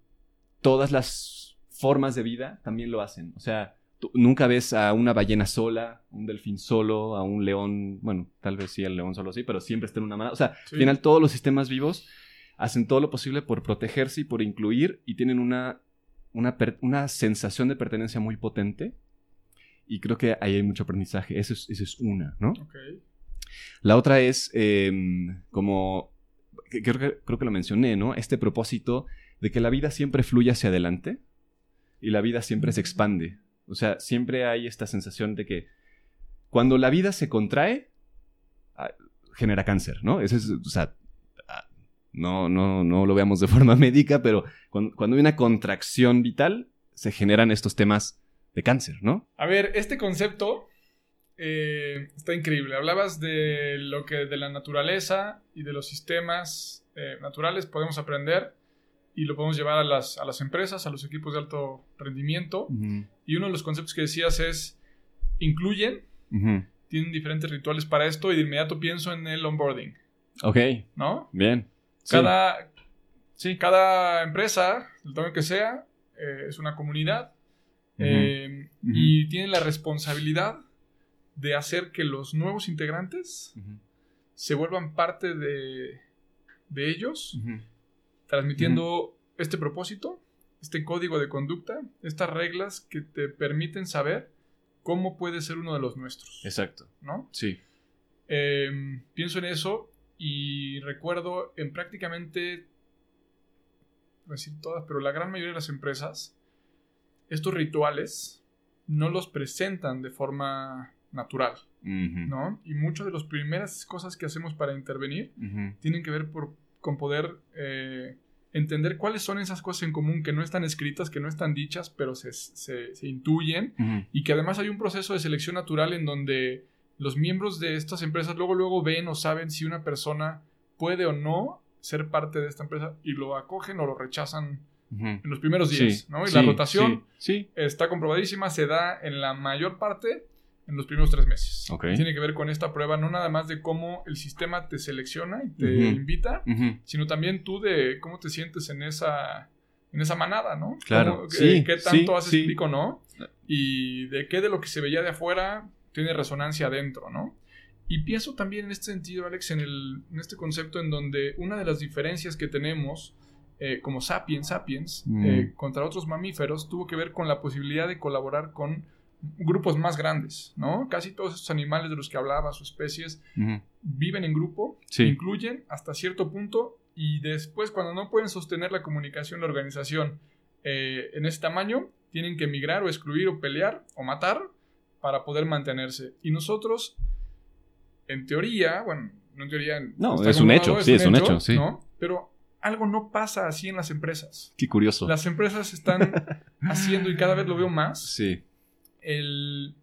todas las formas de vida también lo hacen. O sea, tú nunca ves a una ballena sola, un delfín solo, a un león, bueno, tal vez sí el león solo sí, pero siempre está en una manada. O sea, Sí. al final todos los sistemas vivos hacen todo lo posible por protegerse y por incluir y tienen una, una, una sensación de pertenencia muy potente. Y creo que ahí hay mucho aprendizaje. Eso es, eso es una, ¿no? La otra es eh, como, creo que, creo que lo mencioné, ¿no? Este propósito de que la vida siempre fluye hacia adelante y la vida siempre se expande. O sea, siempre hay esta sensación de que cuando la vida se contrae, ah, genera cáncer, ¿no? Eso es, o sea, ah, no, no, no lo veamos de forma médica, pero cuando, cuando hay una contracción vital, se generan estos temas de cáncer, ¿no? A ver, este concepto eh, está increíble. Hablabas de lo que de la naturaleza y de los sistemas eh, naturales podemos aprender y lo podemos llevar a las, a las empresas, a los equipos de alto rendimiento. Y uno de los conceptos que decías es, incluyen, tienen diferentes rituales para esto y de inmediato pienso en el onboarding, Ok, ¿no? bien. Cada, Sí. cada empresa, el tamaño que sea, eh, es una comunidad eh, Ujú. y tiene la responsabilidad de hacer que los nuevos integrantes se vuelvan parte de, de ellos, Transmitiendo este propósito, este código de conducta, estas reglas que te permiten saber cómo puede ser uno de los nuestros, Exacto. ¿no? Sí. Eh, pienso en eso y recuerdo en prácticamente, no decir todas, pero la gran mayoría de las empresas, estos rituales no los presentan de forma natural. ¿no? Y muchas de las primeras cosas que hacemos para intervenir tienen que ver por- con poder eh, entender cuáles son esas cosas en común que no están escritas, que no están dichas, pero se, se- se intuyen y que además hay un proceso de selección natural en donde los miembros de estas empresas luego luego ven o saben si una persona puede o no ser parte de esta empresa y lo acogen o lo rechazan en los primeros días, Sí, ¿no? Y sí, la rotación sí. está comprobadísima, se da en la mayor parte en los primeros tres meses. Tiene que ver con esta prueba no nada más de cómo el sistema te selecciona y te invita, sino también tú de cómo te sientes en esa, en esa manada, ¿no? Claro, sí, eh, ¿Qué tanto sí, haces sí. clic o no? Y de qué de lo que se veía de afuera tiene resonancia adentro, ¿no? Y pienso también en este sentido, Alex, en, el, en este concepto en donde una de las diferencias que tenemos eh, como sapiens, sapiens, Mm. eh, contra otros mamíferos, tuvo que ver con la posibilidad de colaborar con grupos más grandes, ¿no? Casi todos esos animales de los que hablabas o especies viven en grupo, Sí. incluyen hasta cierto punto y después cuando no pueden sostener la comunicación, la organización eh, en ese tamaño, tienen que emigrar o excluir o pelear o matar para poder mantenerse. Y nosotros, en teoría, bueno, no en teoría... No, es un hecho, sí, es un hecho, sí. ¿no? Pero algo no pasa así en las empresas. Qué curioso. Las empresas están haciendo, y cada vez lo veo más, Sí. El-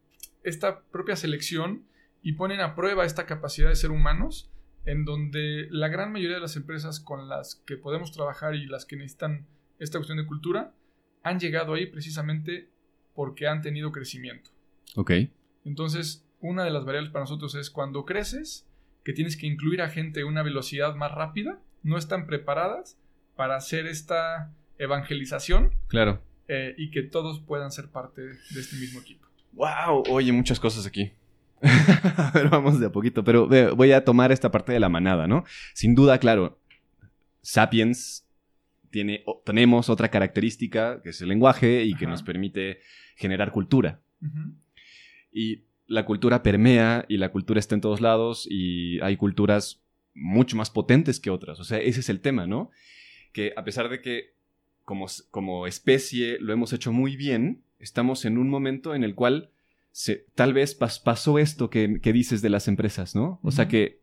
esta propia selección y ponen a prueba esta capacidad de ser humanos, en donde la gran mayoría de las empresas con las que podemos trabajar y las que necesitan esta cuestión de cultura han llegado ahí precisamente porque han tenido crecimiento. Ok. Entonces, una de las variables para nosotros es cuando creces, que tienes que incluir a gente a una velocidad más rápida, no están preparadas para hacer esta evangelización Claro. Eh, y que todos puedan ser parte de este mismo equipo. Wow, oye, muchas cosas aquí. a ver, vamos de a poquito, pero voy a tomar esta parte de la manada, ¿no? Sin duda, claro, Sapiens tiene, o- tenemos otra característica que es el lenguaje y que nos permite generar cultura. Y la cultura permea y la cultura está en todos lados y hay culturas mucho más potentes que otras. O sea, ese es el tema, ¿no? Que a pesar de que como, como especie lo hemos hecho muy bien, estamos en un momento en el cual se, tal vez pas- pasó esto que, que dices de las empresas, ¿no? O sea que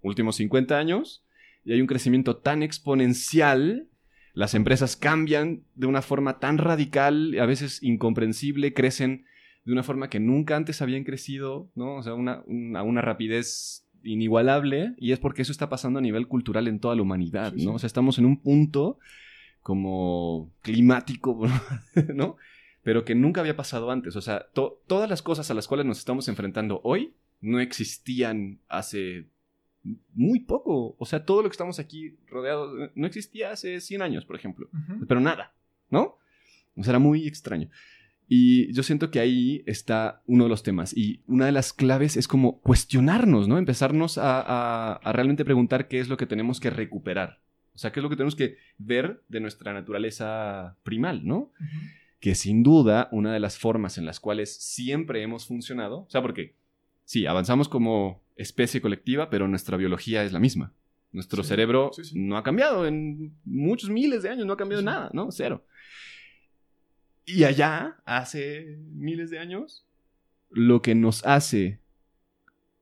últimos 50 años y hay un crecimiento tan exponencial, las empresas cambian de una forma tan radical, a veces incomprensible, crecen de una forma que nunca antes habían crecido, ¿no? O sea, una, una, una rapidez inigualable y es porque eso está pasando a nivel cultural en toda la humanidad, Sí, sí. ¿no? O sea, estamos en un punto como climático, ¿no? Pero que nunca había pasado antes. O sea, to- todas las cosas a las cuales nos estamos enfrentando hoy no existían hace muy poco. O sea, todo lo que estamos aquí rodeados eh, no existía hace 100 años, por ejemplo. Pero nada, ¿no? O sea, era muy extraño. Y yo siento que ahí está uno de los temas. Y una de las claves es como cuestionarnos, ¿no? Empezarnos a, a- a realmente preguntar qué es lo que tenemos que recuperar. O sea, qué es lo que tenemos que ver de nuestra naturaleza primal, ¿no? Que sin duda una de las formas en las cuales siempre hemos funcionado, o sea, porque sí, avanzamos como especie colectiva, pero nuestra biología es la misma. Nuestro Sí, cerebro sí, sí. no ha cambiado en muchos miles de años, no ha cambiado nada, ¿no? Cero. Y allá, hace miles de años, lo que nos hace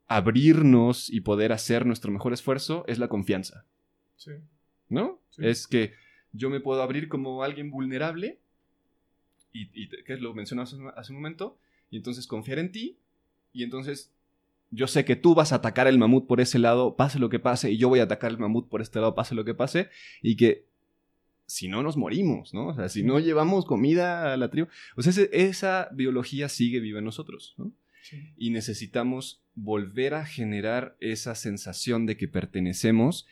abrirnos y poder hacer nuestro mejor esfuerzo es la confianza. Sí. ¿No? Sí. Es que yo me puedo abrir como alguien vulnerable, y, y te- que lo mencionas hace, hace un momento, y entonces confiar en ti, y entonces yo sé que tú vas a atacar el mamut por ese lado, pase lo que pase, y yo voy a atacar el mamut por este lado, pase lo que pase, y que si no nos morimos, ¿no? O sea, si no llevamos comida a la tribu, o sea, ese- esa biología sigue viva en nosotros, ¿no? Sí. y necesitamos volver a generar esa sensación de que pertenecemos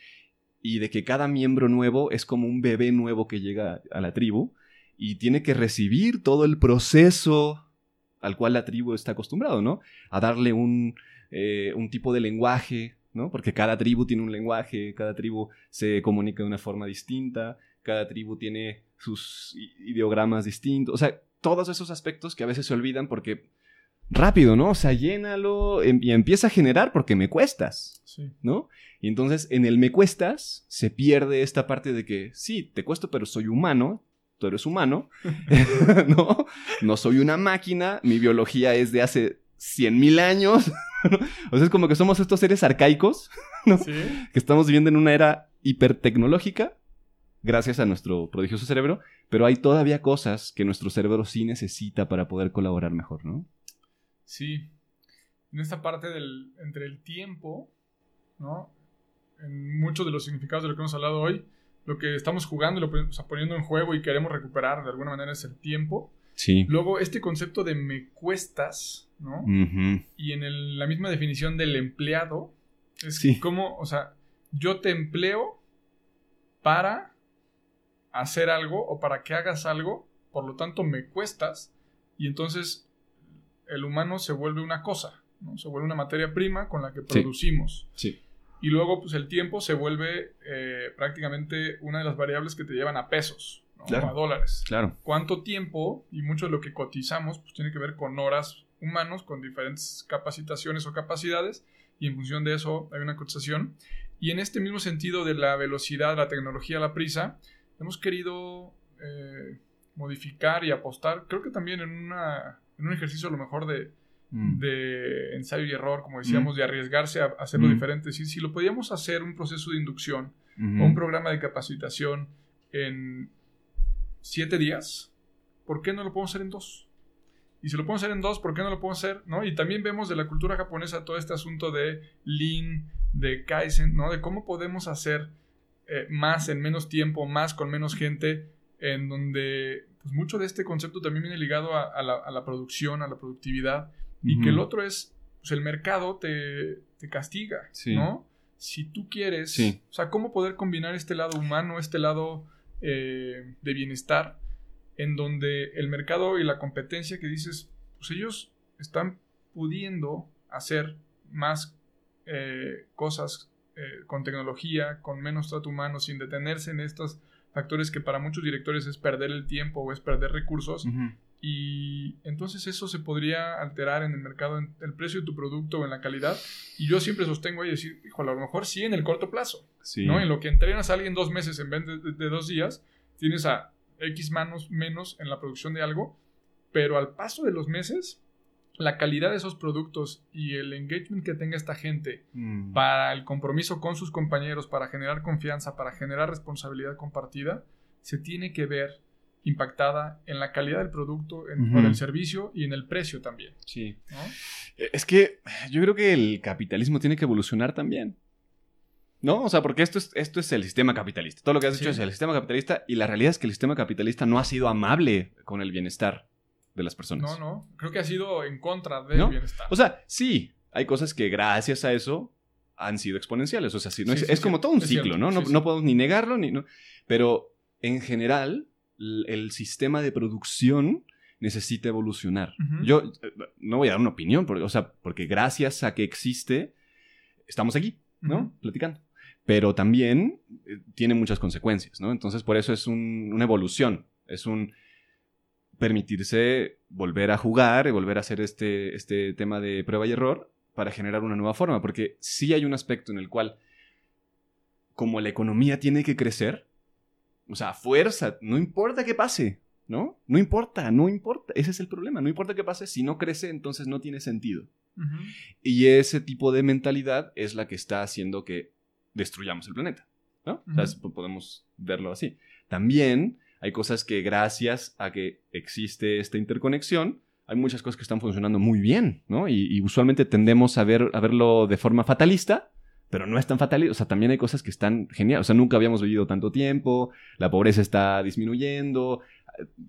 y de que cada miembro nuevo es como un bebé nuevo que llega a la tribu y tiene que recibir todo el proceso al cual la tribu está acostumbrado, ¿no? A darle un, eh, un tipo de lenguaje, ¿no? Porque cada tribu tiene un lenguaje, cada tribu se comunica de una forma distinta, cada tribu tiene sus ideogramas distintos, o sea, todos esos aspectos que a veces se olvidan porque rápido, ¿no? O sea, llénalo em- y empieza a generar porque me cuestas, Sí. ¿no? Y entonces en el me cuestas se pierde esta parte de que sí, te cuesto, pero soy humano, tú eres humano, ¿no? No soy una máquina, mi biología es de hace 100 mil años. o sea, es como que somos estos seres arcaicos Sí. que estamos viviendo en una era hipertecnológica gracias a nuestro prodigioso cerebro, pero hay todavía cosas que nuestro cerebro sí necesita para poder colaborar mejor, ¿no? Sí. En esta parte del, entre el tiempo, ¿no? En muchos de los significados de lo que hemos hablado hoy, lo que estamos jugando y lo pon- o sea, poniendo en juego y queremos recuperar de alguna manera es el tiempo. Sí. Luego, este concepto de me cuestas, ¿no? Y en el- la misma definición del empleado, es Sí. como, o sea, yo te empleo para hacer algo o para que hagas algo, por lo tanto me cuestas, y entonces el humano se vuelve una cosa, ¿no? se vuelve una materia prima con la que producimos. Sí. Y luego, pues el tiempo se vuelve eh, prácticamente una de las variables que te llevan a pesos, ¿no? Claro. o a dólares Claro. cuánto tiempo y mucho de lo que cotizamos pues tiene que ver con horas humanos con diferentes capacitaciones o capacidades y en función de eso hay una cotización y en este mismo sentido de la velocidad la tecnología la prisa hemos querido eh, modificar y apostar creo que también en una en un ejercicio a lo mejor de, Mm. de ensayo y error como decíamos de arriesgarse a hacerlo Mm. diferente si, si lo podíamos hacer un proceso de inducción o un programa de capacitación en siete días, ¿por qué no lo podemos hacer en dos? Y si lo podemos hacer en dos, ¿por qué no lo podemos hacer? ¿no? Y también vemos de la cultura japonesa todo este asunto de Lean, de Kaizen, ¿no? De cómo podemos hacer eh, más en menos tiempo, más con menos gente, en donde pues, mucho de este concepto también viene ligado a, a la, a la producción, a la productividad, y que el otro es, pues el mercado te, te castiga, Sí. ¿no? Si tú quieres, Sí. o sea, cómo poder combinar este lado humano, este lado eh, de bienestar, en donde el mercado y la competencia que dices, pues ellos están pudiendo hacer más eh, cosas eh, con tecnología, con menos trato humano, sin detenerse en estos factores que para muchos directores es perder el tiempo o es perder recursos. Y entonces eso se podría alterar en el mercado, en el precio de tu producto o en la calidad. Y yo siempre sostengo ahí decir, híjole, a lo mejor sí en el corto plazo. Sí. ¿no? En lo que entrenas a alguien dos meses en vez de, de- de dos días, tienes a X manos menos en la producción de algo, pero al paso de los meses, la calidad de esos productos y el engagement que tenga esta gente Mm. para el compromiso con sus compañeros, para generar confianza, para generar responsabilidad compartida, se tiene que ver impactada en la calidad del producto, en, el servicio y en el precio también. Sí. Eh, es que yo creo que el capitalismo tiene que evolucionar también. ¿No? O sea, porque esto es, esto es el sistema capitalista. Todo lo que has dicho es el sistema capitalista y la realidad es que el sistema capitalista no ha sido amable con el bienestar de las personas. No, no. Creo que ha sido en contra del bienestar. O sea, sí, hay cosas que gracias a eso han sido exponenciales. O sea, sí, no es, como todo un ciclo, ¿no? No, no podemos ni negarlo, ni. No, pero en general, el sistema de producción necesita evolucionar. Yo no voy a dar una opinión, porque, o sea, porque gracias a que existe, estamos aquí, ¿no? Platicando. Pero también eh, tiene muchas consecuencias, ¿no? Entonces, por eso es una evolución. Es un permitirse volver a jugar y volver a hacer este, este tema de prueba y error para generar una nueva forma. Porque sí hay un aspecto en el cual, como la economía tiene que crecer, o sea, fuerza, no importa qué pase, ¿no? No importa, no importa. Ese es el problema. No importa qué pase, si no crece, entonces no tiene sentido. Y ese tipo de mentalidad es la que está haciendo que destruyamos el planeta, ¿no? o sea, podemos verlo así. También hay cosas que gracias a que existe esta interconexión, hay muchas cosas que están funcionando muy bien, ¿no? Y, usualmente tendemos a, ver, a verlo de forma fatalista, pero no es tan fatal. O sea, también hay cosas que están geniales. O sea, nunca habíamos vivido tanto tiempo, la pobreza está disminuyendo,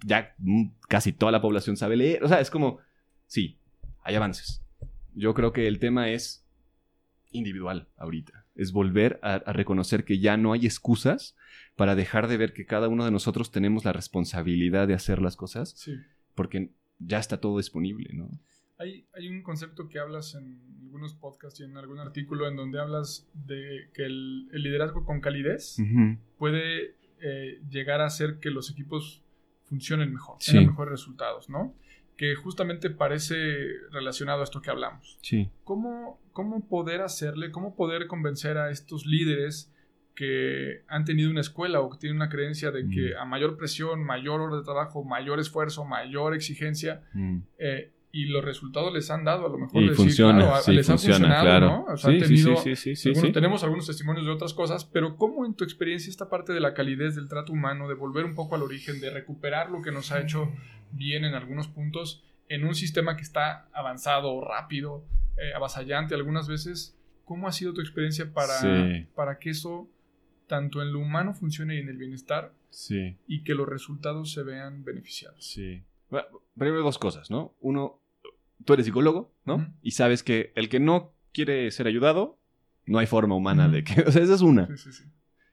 ya casi toda la población sabe leer. O sea, es como, sí, hay avances. Yo creo que el tema es individual ahorita. Es volver a, reconocer que ya no hay excusas para dejar de ver que cada uno de nosotros tenemos la responsabilidad de hacer las cosas. Sí. Porque ya está todo disponible, ¿no? Hay, un concepto que hablas en algunos podcasts y en algún artículo en donde hablas de que el, liderazgo con calidez puede eh, llegar a hacer que los equipos funcionen mejor, tengan mejores resultados, ¿no? Que justamente parece relacionado a esto que hablamos. Sí. ¿Cómo, ¿Cómo poder hacerle, cómo poder convencer a estos líderes que han tenido una escuela o que tienen una creencia de que mm. a mayor presión, mayor hora de trabajo, mayor esfuerzo, mayor exigencia, mm. eh, y los resultados les han dado, a lo mejor les, funciona, les ha funcionado, claro. ¿no? O sea, sí, sí, sí, tenemos algunos testimonios de otras cosas, pero ¿cómo en tu experiencia esta parte de la calidez del trato humano, de volver un poco al origen, de recuperar lo que nos ha hecho bien en algunos puntos, en un sistema que está avanzado, rápido, eh, avasallante algunas veces, ¿cómo ha sido tu experiencia para, para que eso, tanto en lo humano, funcione y en el bienestar, y que los resultados se vean beneficiados? Sí. primero dos cosas, ¿no? Uno, tú eres psicólogo, ¿no? Y sabes que el que no quiere ser ayudado, no hay forma humana de que... O sea, esa es una. Sí, sí, sí.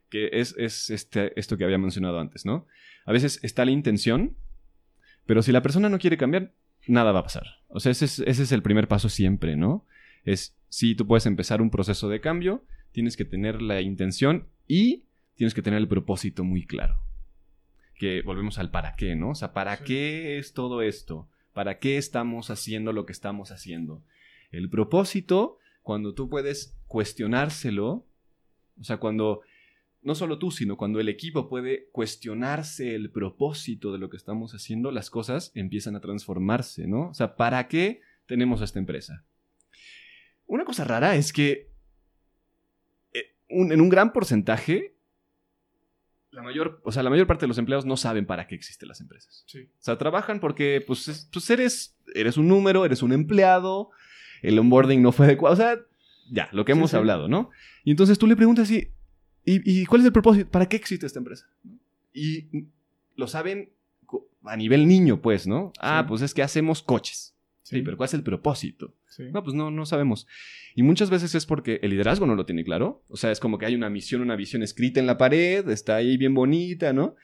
Que es, es este, esto que había mencionado antes, ¿no? A veces está la intención, pero si la persona no quiere cambiar, nada va a pasar. O sea, ese es, ese es el primer paso siempre, ¿no? Es, si tú puedes empezar un proceso de cambio, tienes que tener la intención y tienes que tener el propósito muy claro. Que volvemos al para qué, ¿no? O sea, ¿para qué es todo esto? ¿Para qué estamos haciendo lo que estamos haciendo? El propósito, cuando tú puedes cuestionárselo, o sea, cuando no solo tú, sino cuando el equipo puede cuestionarse el propósito de lo que estamos haciendo, las cosas empiezan a transformarse, ¿no? O sea, ¿para qué tenemos esta empresa? Una cosa rara es que eh, en un gran porcentaje la mayor, o sea, la mayor parte de los empleados no saben para qué existen las empresas. O sea, trabajan porque, pues, pues eres, eres un número, eres un empleado, el onboarding no fue adecuado, o sea, ya, lo que hemos hablado, ¿no? Y entonces tú le preguntas, ¿y, y, cuál es el propósito? ¿Para qué existe esta empresa? Y lo saben a nivel niño, pues, ¿no? Ah, pues es que hacemos coches. Sí, pero ¿cuál es el propósito? No, pues no, no sabemos. Y muchas veces es porque el liderazgo no lo tiene claro. O sea, es como que hay una misión, una visión escrita en la pared, está ahí bien bonita, ¿no?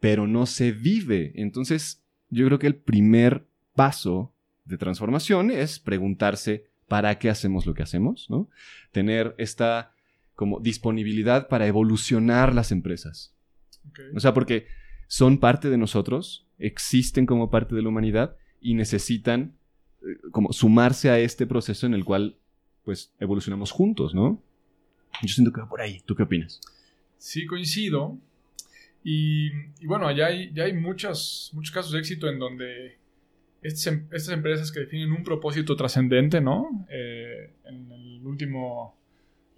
Pero no se vive. Entonces, yo creo que el primer paso de transformación es preguntarse para qué hacemos lo que hacemos, ¿no? Tener esta como disponibilidad para evolucionar las empresas. O sea, porque son parte de nosotros, existen como parte de la humanidad y necesitan como sumarse a este proceso en el cual pues evolucionamos juntos, ¿no? Yo siento que va por ahí. ¿Tú qué opinas? Sí, coincido. Y, bueno, ya hay, ya hay muchos, muchos casos de éxito en donde estas, em, estas empresas que definen un propósito trascendente, ¿no? Eh, en el último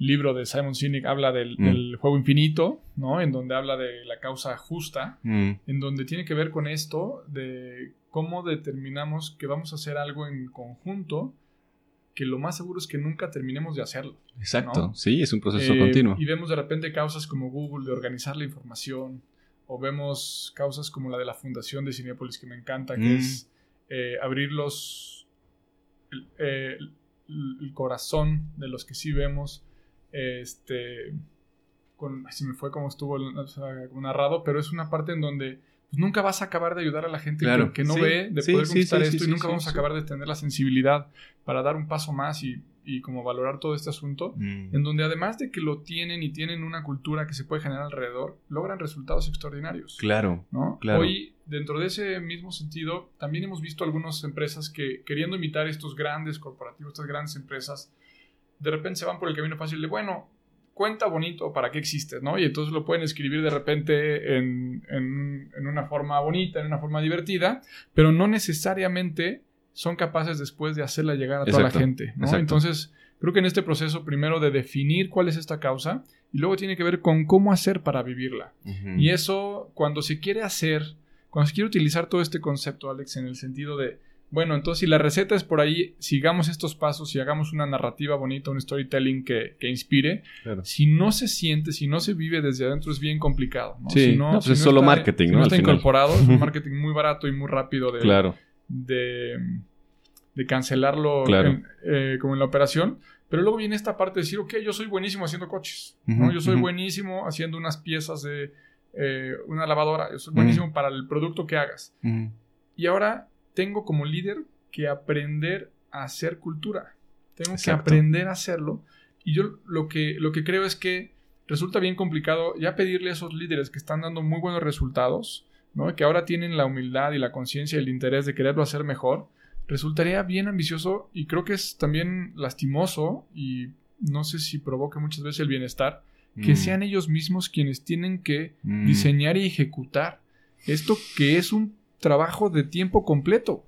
libro de Simon Sinek habla del, Mm. del juego infinito, ¿no? En donde habla de la causa justa, Mm, en donde tiene que ver con esto de cómo determinamos que vamos a hacer algo en conjunto, que lo más seguro es que nunca terminemos de hacerlo. Exacto, ¿no? sí, es un proceso Eh, continuo. Y vemos de repente causas como Google de organizar la información, o vemos causas como la de la fundación de Cinepolis que me encanta, que Mm. es eh, abrir los el, eh, el- el corazón de los que sí vemos, este, con, se me fue como estuvo o sea, narrado, pero es una parte en donde pues, nunca vas a acabar de ayudar a la gente Claro, que, que no sí, ve de sí, poder sí, conquistar sí, esto sí, y sí, nunca sí, vamos a acabar de tener la sensibilidad para dar un paso más y, y como valorar todo este asunto Mm, en donde además de que lo tienen y tienen una cultura que se puede generar alrededor, logran resultados extraordinarios. Claro, ¿no? claro. Hoy, dentro de ese mismo sentido, también hemos visto algunas empresas que, queriendo imitar estos grandes corporativos, estas grandes empresas, de repente se van por el camino fácil de, bueno, cuenta bonito para qué existes, ¿no? Y entonces lo pueden escribir de repente en, en- en una forma bonita, en una forma divertida, pero no necesariamente son capaces después de hacerla llegar a toda Exacto, la gente, ¿no? exacto. Entonces, creo que en este proceso, primero de definir cuál es esta causa, y luego tiene que ver con cómo hacer para vivirla. Y eso, cuando se quiere hacer, cuando se quiere utilizar todo este concepto, Alex, en el sentido de, bueno, entonces si la receta es por ahí, sigamos estos pasos y hagamos una narrativa bonita, un storytelling que, que inspire. Claro. Si no se siente, si no se vive desde adentro, es bien complicado. ¿no? Sí, Si no, pues es solo está- marketing, si ¿no? no Al está final. incorporado, es un marketing muy barato y muy rápido de, Claro, de, de cancelarlo Claro. en- eh, como en la operación. Pero luego viene esta parte de decir, ok, yo soy buenísimo haciendo coches. ¿no? Ujú, Yo soy ujú. buenísimo haciendo unas piezas de eh, una lavadora. Yo soy buenísimo para el producto que hagas. Y ahora tengo como líder que aprender a hacer cultura. Tengo Exacto. que aprender a hacerlo. Y yo lo que, lo que creo es que resulta bien complicado ya pedirle a esos líderes que están dando muy buenos resultados, ¿no? que ahora tienen la humildad y la conciencia y el interés de quererlo hacer mejor, resultaría bien ambicioso y creo que es también lastimoso y no sé si provoca muchas veces el bienestar, que Mm. sean ellos mismos quienes tienen que Mm. diseñar y ejecutar esto que es un trabajo de tiempo completo,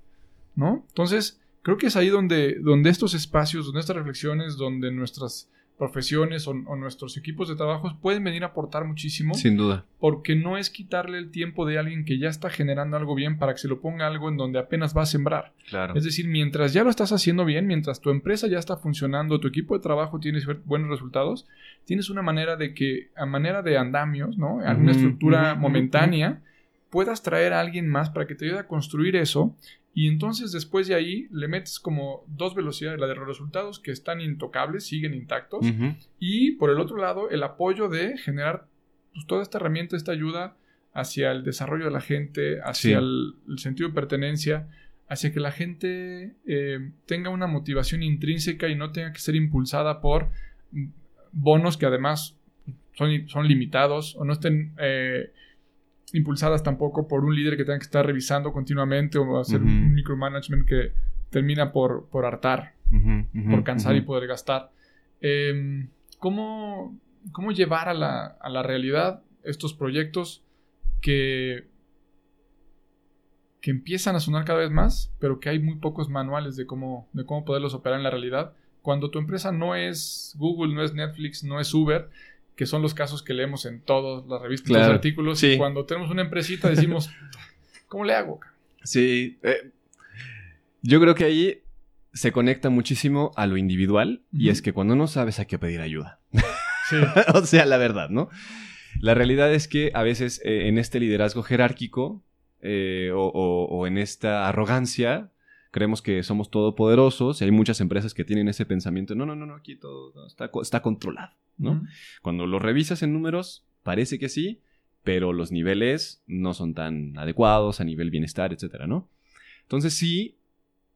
¿no? Entonces, creo que es ahí donde, donde estos espacios, donde estas reflexiones, donde nuestras profesiones o, o nuestros equipos de trabajo pueden venir a aportar muchísimo, Sin duda. porque no es quitarle el tiempo de alguien que ya está generando algo bien para que se lo ponga algo en donde apenas va a sembrar. Claro. Es decir, mientras ya lo estás haciendo bien, mientras tu empresa ya está funcionando, tu equipo de trabajo tiene buenos resultados, tienes una manera de que, a manera de andamios, ¿no? Alguna estructura momentánea, puedas traer a alguien más para que te ayude a construir eso. Y entonces después de ahí le metes como dos velocidades, la de los resultados que están intocables, siguen intactos, y por el otro lado el apoyo de generar pues, toda esta herramienta, esta ayuda hacia el desarrollo de la gente, hacia Sí. el, el sentido de pertenencia, hacia que la gente eh, tenga una motivación intrínseca y no tenga que ser impulsada por bonos que además son, son limitados o no estén eh, impulsadas tampoco por un líder que tenga que estar revisando continuamente o hacer un micromanagement que termina por, por hartar por cansar y poder gastar. Eh, ¿cómo, cómo llevar a la, a la realidad estos proyectos que, que empiezan a sonar cada vez más, pero que hay muy pocos manuales de cómo, de cómo poderlos operar en la realidad? Cuando tu empresa no es Google, no es Netflix, no es Uber, que son los casos que leemos en todas las revistas, Claro, los artículos, sí. y cuando tenemos una empresita decimos, ¿cómo le hago? Sí. eh, yo creo que ahí se conecta muchísimo a lo individual y es que cuando no sabes hay que pedir ayuda. Sí. o sea, la verdad, ¿no? La realidad es que a veces eh, en este liderazgo jerárquico eh, o, o- o en esta arrogancia creemos que somos todopoderosos y hay muchas empresas que tienen ese pensamiento, no, no, no, no aquí todo no, está, está controlado, Cuando lo revisas en números, parece que sí, pero los niveles no son tan adecuados a nivel bienestar, etcétera, ¿no? Entonces sí,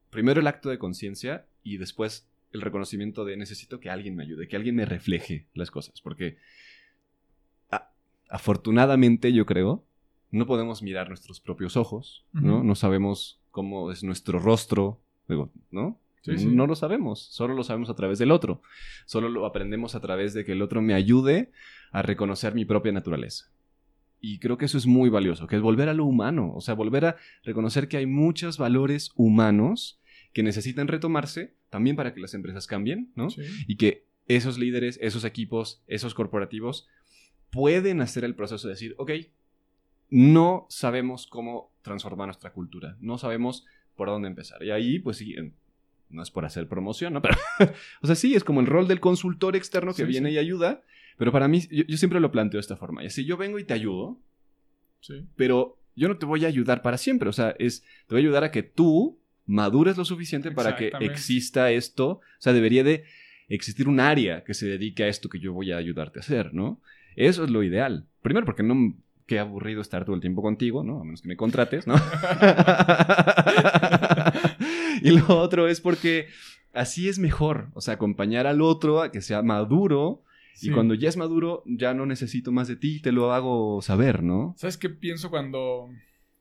primero el acto de conciencia y después el reconocimiento de necesito que alguien me ayude, que alguien me refleje las cosas, porque a- afortunadamente yo creo, no podemos mirar nuestros propios ojos, ¿no? No sabemos cómo es nuestro rostro, digo, ¿no? Sí, sí. No lo sabemos, solo lo sabemos a través del otro. Solo lo aprendemos a través de que el otro me ayude a reconocer mi propia naturaleza. Y creo que eso es muy valioso, que es volver a lo humano, o sea, volver a reconocer que hay muchos valores humanos que necesitan retomarse también para que las empresas cambien, ¿no? Sí. Y que esos líderes, esos equipos, esos corporativos pueden hacer el proceso de decir, ok, no sabemos cómo transformar nuestra cultura, no sabemos por dónde empezar. Y ahí, pues sí, no es por hacer promoción, ¿no? Pero, o sea, sí, es como el rol del consultor externo que viene y ayuda, pero para mí, yo, siempre lo planteo de esta forma. Y así yo vengo y te ayudo, sí. pero yo no te voy a ayudar para siempre, o sea, es, te voy a ayudar a que tú madures lo suficiente para que exista esto, o sea, debería de existir un área que se dedique a esto que yo voy a ayudarte a hacer, ¿no? Eso es lo ideal. Primero porque no, qué aburrido estar todo el tiempo contigo, ¿no? A menos que me contrates, ¿no? y lo otro es porque así es mejor, o sea, acompañar al otro a que sea maduro. Y cuando ya es maduro, ya no necesito más de ti, te lo hago saber, ¿no? ¿Sabes qué pienso cuando,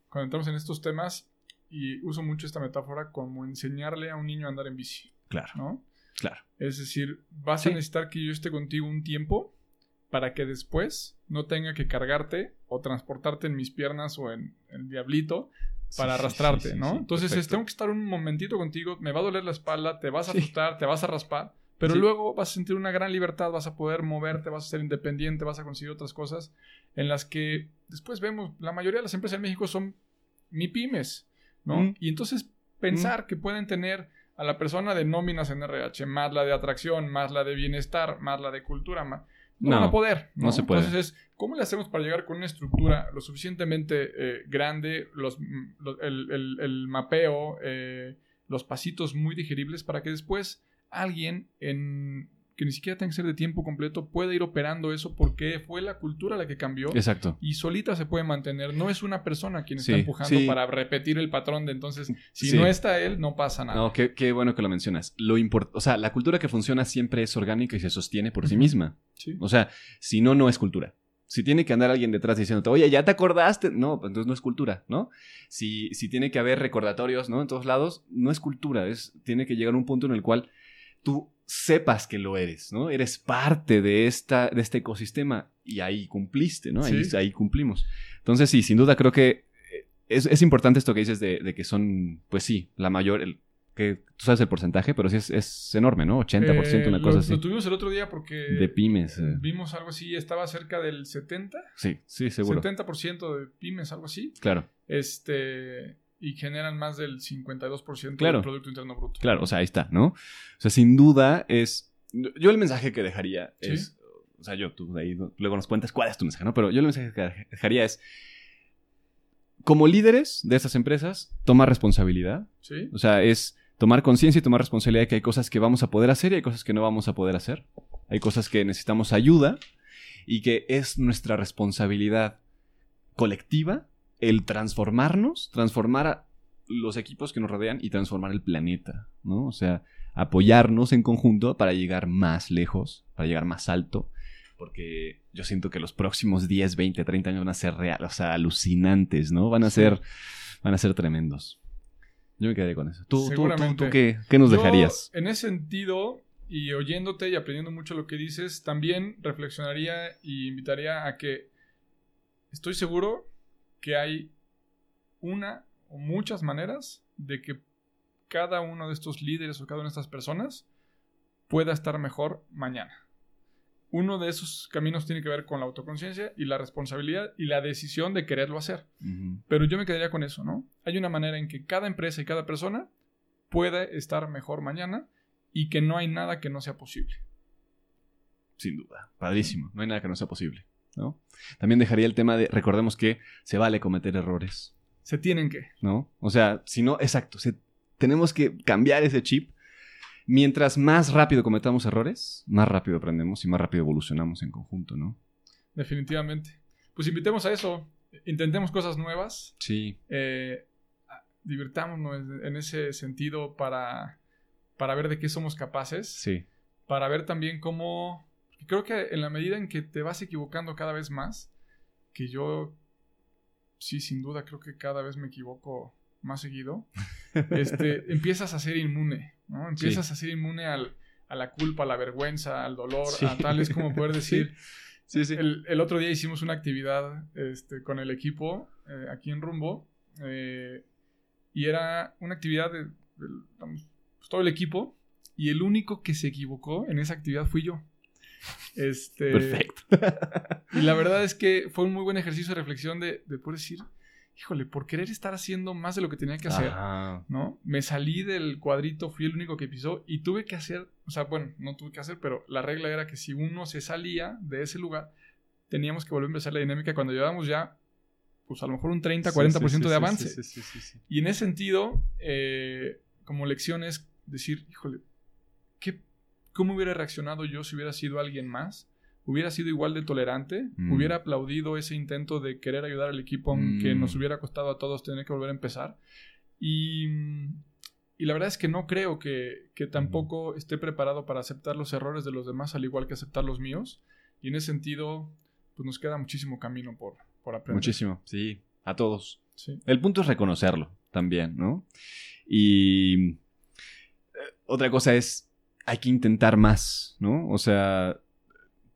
cuando entramos en estos temas? Y uso mucho esta metáfora como enseñarle a un niño a andar en bici. Claro. ¿No? Claro. Es decir, vas a necesitar que yo esté contigo un tiempo para que después no tenga que cargarte o transportarte en mis piernas o en el diablito para arrastrarte, ¿no? Entonces, tengo que estar un momentito contigo, me va a doler la espalda, te vas a asustar, te vas a raspar, pero luego vas a sentir una gran libertad, vas a poder moverte, vas a ser independiente, vas a conseguir otras cosas en las que después vemos, la mayoría de las empresas en México son mi pymes, ¿no? Mm. Y entonces pensar mm. que pueden tener a la persona de nóminas en RH, más la de atracción, más la de bienestar, más la de cultura, más no, van a poder. ¿no? se puede. Entonces, ¿cómo le hacemos para llegar con una estructura lo suficientemente eh, grande, los, el, mapeo, eh, los pasitos muy digeribles para que después alguien en que ni siquiera tenga que ser de tiempo completo, puede ir operando eso porque fue la cultura la que cambió. Exacto. Y solita se puede mantener. No es una persona quien está empujando para repetir el patrón de entonces, si no está él, no pasa nada. No, qué, qué bueno que lo mencionas. Lo o sea, la cultura que funciona siempre es orgánica y se sostiene por sí misma. O sea, si no, no es cultura. Si tiene que andar alguien detrás diciéndote, oye, ¿ya te acordaste? No, pues entonces no es cultura, ¿no? Si, si tiene que haber recordatorios, ¿no? En todos lados, no es cultura. Es, tiene que llegar a un punto en el cual tú sepas que lo eres, ¿no? Eres parte de, esta, de este ecosistema y ahí cumpliste, ¿no? Ahí, ahí cumplimos. Entonces, sí, sin duda creo que eh, es, importante esto que dices de, que son, pues sí, la mayor, el, que tú sabes el porcentaje, pero sí es, enorme, ¿no? 80%, una eh, cosa así. Lo tuvimos el otro día porque... De pymes. Eh. Vimos algo así, estaba cerca del 70. Sí, sí, seguro. 70% de pymes, algo así. Claro. Este y generan más del 52% del Producto Interno Bruto. Claro, o sea, ahí está, ¿no? O sea, sin duda es... Yo el mensaje que dejaría es... O sea, yo, tú de ahí luego nos cuentas cuál es tu mensaje, ¿no? Pero yo el mensaje que dejaría es... Como líderes de estas empresas, toma responsabilidad. Sí. O sea, es tomar conciencia y tomar responsabilidad de que hay cosas que vamos a poder hacer y hay cosas que no vamos a poder hacer. Hay cosas que necesitamos ayuda y que es nuestra responsabilidad colectiva el transformarnos, transformar a los equipos que nos rodean y transformar el planeta, ¿no? O sea, apoyarnos en conjunto para llegar más lejos, para llegar más alto, porque yo siento que los próximos 10, 20, 30 años van a ser real, o sea, alucinantes, ¿no? Van a ser, van a ser tremendos. Yo me quedé con eso. ¿Tú, tú, tú, qué, qué, nos dejarías? En ese sentido, y oyéndote y aprendiendo mucho lo que dices, también reflexionaría y invitaría a que estoy seguro que hay una o muchas maneras de que cada uno de estos líderes o cada una de estas personas pueda estar mejor mañana. Uno de esos caminos tiene que ver con la autoconciencia y la responsabilidad y la decisión de quererlo hacer. Pero yo me quedaría con eso, ¿no? Hay una manera en que cada empresa y cada persona puede estar mejor mañana y que no hay nada que no sea posible. Sin duda, padrísimo, no hay nada que no sea posible. ¿No? También dejaría el tema de, recordemos que se vale cometer errores. Se tienen que. ¿No? O sea, si no, exacto, tenemos que cambiar ese chip. Mientras más rápido cometamos errores, más rápido aprendemos y más rápido evolucionamos en conjunto, ¿no? Definitivamente. Pues invitemos a eso, intentemos cosas nuevas. Sí. Eh, divirtámonos en ese sentido para, para ver de qué somos capaces. Sí. Para ver también cómo creo que en la medida en que te vas equivocando cada vez más, que yo sí, sin duda, creo que cada vez me equivoco más seguido, este, empiezas a ser inmune, ¿no? Empiezas a ser inmune al, a la culpa, a la vergüenza, al dolor, a tal es como poder decir... Sí, sí. El, el, otro día hicimos una actividad este, con el equipo eh, aquí en Rumbo eh, y era una actividad de, pues, todo el equipo y el único que se equivocó en esa actividad fui yo. Este, Perfecto. Y la verdad es que fue un muy buen ejercicio de reflexión de, de poder decir, híjole, por querer estar haciendo más de lo que tenía que hacer, Ajá. ¿no? Me salí del cuadrito, fui el único que pisó y tuve que hacer, o sea, bueno, no tuve que hacer, pero la regla era que si uno se salía de ese lugar, teníamos que volver a empezar la dinámica cuando llevábamos ya, pues a lo mejor un 30, 40% Sí, sí, sí, de avance. Y en ese sentido, eh, como lección es decir, híjole, ¿qué, ¿cómo hubiera reaccionado yo si hubiera sido alguien más? ¿Hubiera sido igual de tolerante? Mm. ¿Hubiera aplaudido ese intento de querer ayudar al equipo aunque Mm. nos hubiera costado a todos tener que volver a empezar? Y, y la verdad es que no creo que, que tampoco esté preparado para aceptar los errores de los demás al igual que aceptar los míos. Y en ese sentido, pues nos queda muchísimo camino por, por aprender. Muchísimo, sí, a todos. Sí. El punto es reconocerlo también, ¿no? Y eh, otra cosa es, hay que intentar más, ¿no? O sea,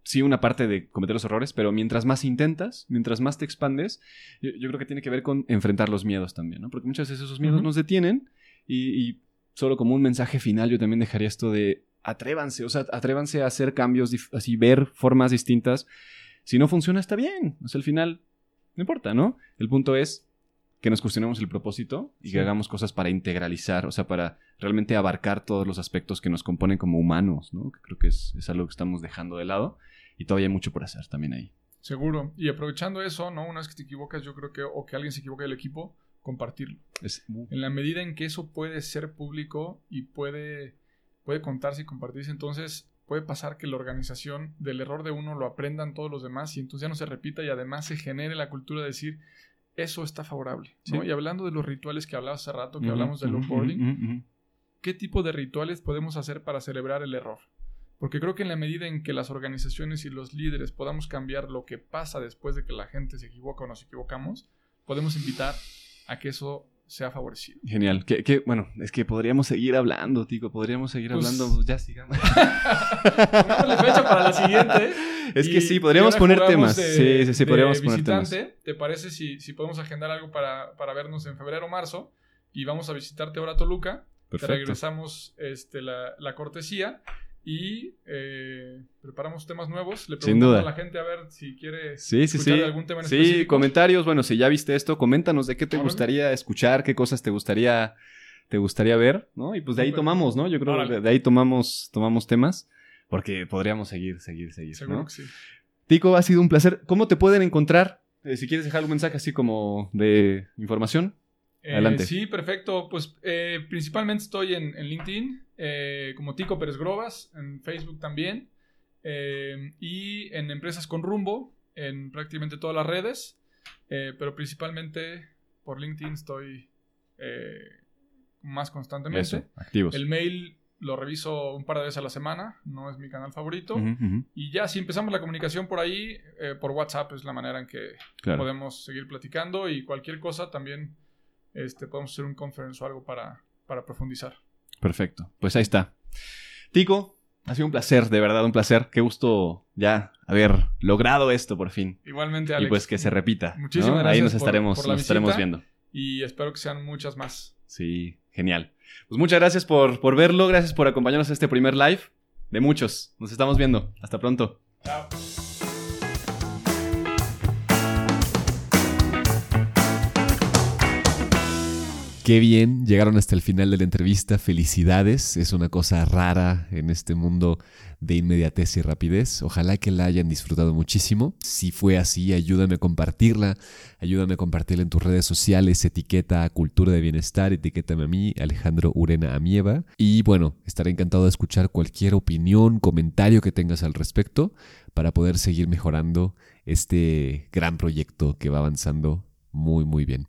sí, una parte de cometer los errores, pero mientras más intentas, mientras más te expandes, yo, yo creo que tiene que ver con enfrentar los miedos también, ¿no? Porque muchas veces esos miedos nos detienen y, y solo como un mensaje final yo también dejaría esto de atrévanse, o sea, atrévanse a hacer cambios, así, ver formas distintas. Si no funciona, está bien. O sea, al final, no importa, ¿no? El punto es que nos cuestionemos el propósito y Sí. que hagamos cosas para integralizar, o sea, para realmente abarcar todos los aspectos que nos componen como humanos, ¿no? Que creo que es, es algo que estamos dejando de lado y todavía hay mucho por hacer también ahí. Seguro. Y aprovechando eso, ¿no? Una vez que te equivocas, yo creo que, o que alguien se equivoque del equipo, compartirlo. Es, En la medida en que eso puede ser público y puede, puede contarse y compartirse, entonces puede pasar que la organización del error de uno lo aprendan todos los demás y entonces ya no se repita y además se genere la cultura de decir, eso está favorable. ¿no? Sí. Y hablando de los rituales que hablabas hace rato, que hablamos del onboarding, ujú. ¿qué tipo de rituales podemos hacer para celebrar el error? Porque creo que en la medida en que las organizaciones y los líderes podamos cambiar lo que pasa después de que la gente se equivoca o nos equivocamos, podemos invitar a que eso sea favorecido. Genial. Que, que, bueno, es que podríamos seguir hablando, Tico. Podríamos seguir Pues- hablando. Ya sigamos. Pongámosle fecha para la siguiente. Es que sí, podríamos poner temas. de- sí, sí, sí, podríamos poner temas. ¿Te parece si, si podemos agendar algo para, para vernos en febrero o marzo? Y vamos a visitarte ahora a Toluca. Te Perfecto. regresamos este, la, la cortesía y eh, preparamos temas nuevos. Le Sin preguntamos duda. a la gente a ver si quiere Sí, sí, escuchar sí. de algún tema en Sí, específico. comentarios. Bueno, si ya viste esto, coméntanos de qué te gustaría escuchar, qué cosas te gustaría, te gustaría ver, ¿no? Y pues de ahí tomamos, ¿no? Yo creo que de ahí tomamos, tomamos temas. Porque podríamos seguir, seguir, seguir. Seguro ¿no? que sí. Tico, ha sido un placer. ¿Cómo te pueden encontrar? Eh, si quieres dejar algún mensaje así como de información. Eh, Adelante. sí, perfecto. Pues eh, principalmente estoy en, en LinkedIn, como Tico Pérez Grobas, en Facebook también, y en Empresas con Rumbo, en prácticamente todas las redes, pero principalmente por LinkedIn estoy más constantemente. Eso, activos. El mail lo reviso un par de veces a la semana, no es mi canal favorito. Y ya, si empezamos la comunicación por ahí, eh, por WhatsApp es la manera en que Claro. podemos seguir platicando y cualquier cosa también este, podemos hacer un conference o algo para, para profundizar. Perfecto. Pues ahí está. Tico, ha sido un placer, de verdad, un placer. Qué gusto ya haber logrado esto por fin. Igualmente, Alex. Y pues que se repita. ¿no? Muchísimas Ahí gracias nos por- estaremos, por la nos estaremos viendo. Y espero que sean muchas más. Sí, genial. Pues muchas gracias por, por verlo, gracias por acompañarnos a este primer live. De muchos. Nos estamos viendo. Hasta pronto. Chao. Qué bien, llegaron hasta el final de la entrevista. Felicidades, es una cosa rara en este mundo de inmediatez y rapidez. Ojalá que la hayan disfrutado muchísimo. Si fue así, ayúdame a compartirla, ayúdame a compartirla en tus redes sociales, etiqueta Cultura de Bienestar, etiquétame a mí, Alejandro Urena Amieva. Y bueno, estaré encantado de escuchar cualquier opinión, comentario que tengas al respecto para poder seguir mejorando este gran proyecto que va avanzando muy, muy bien.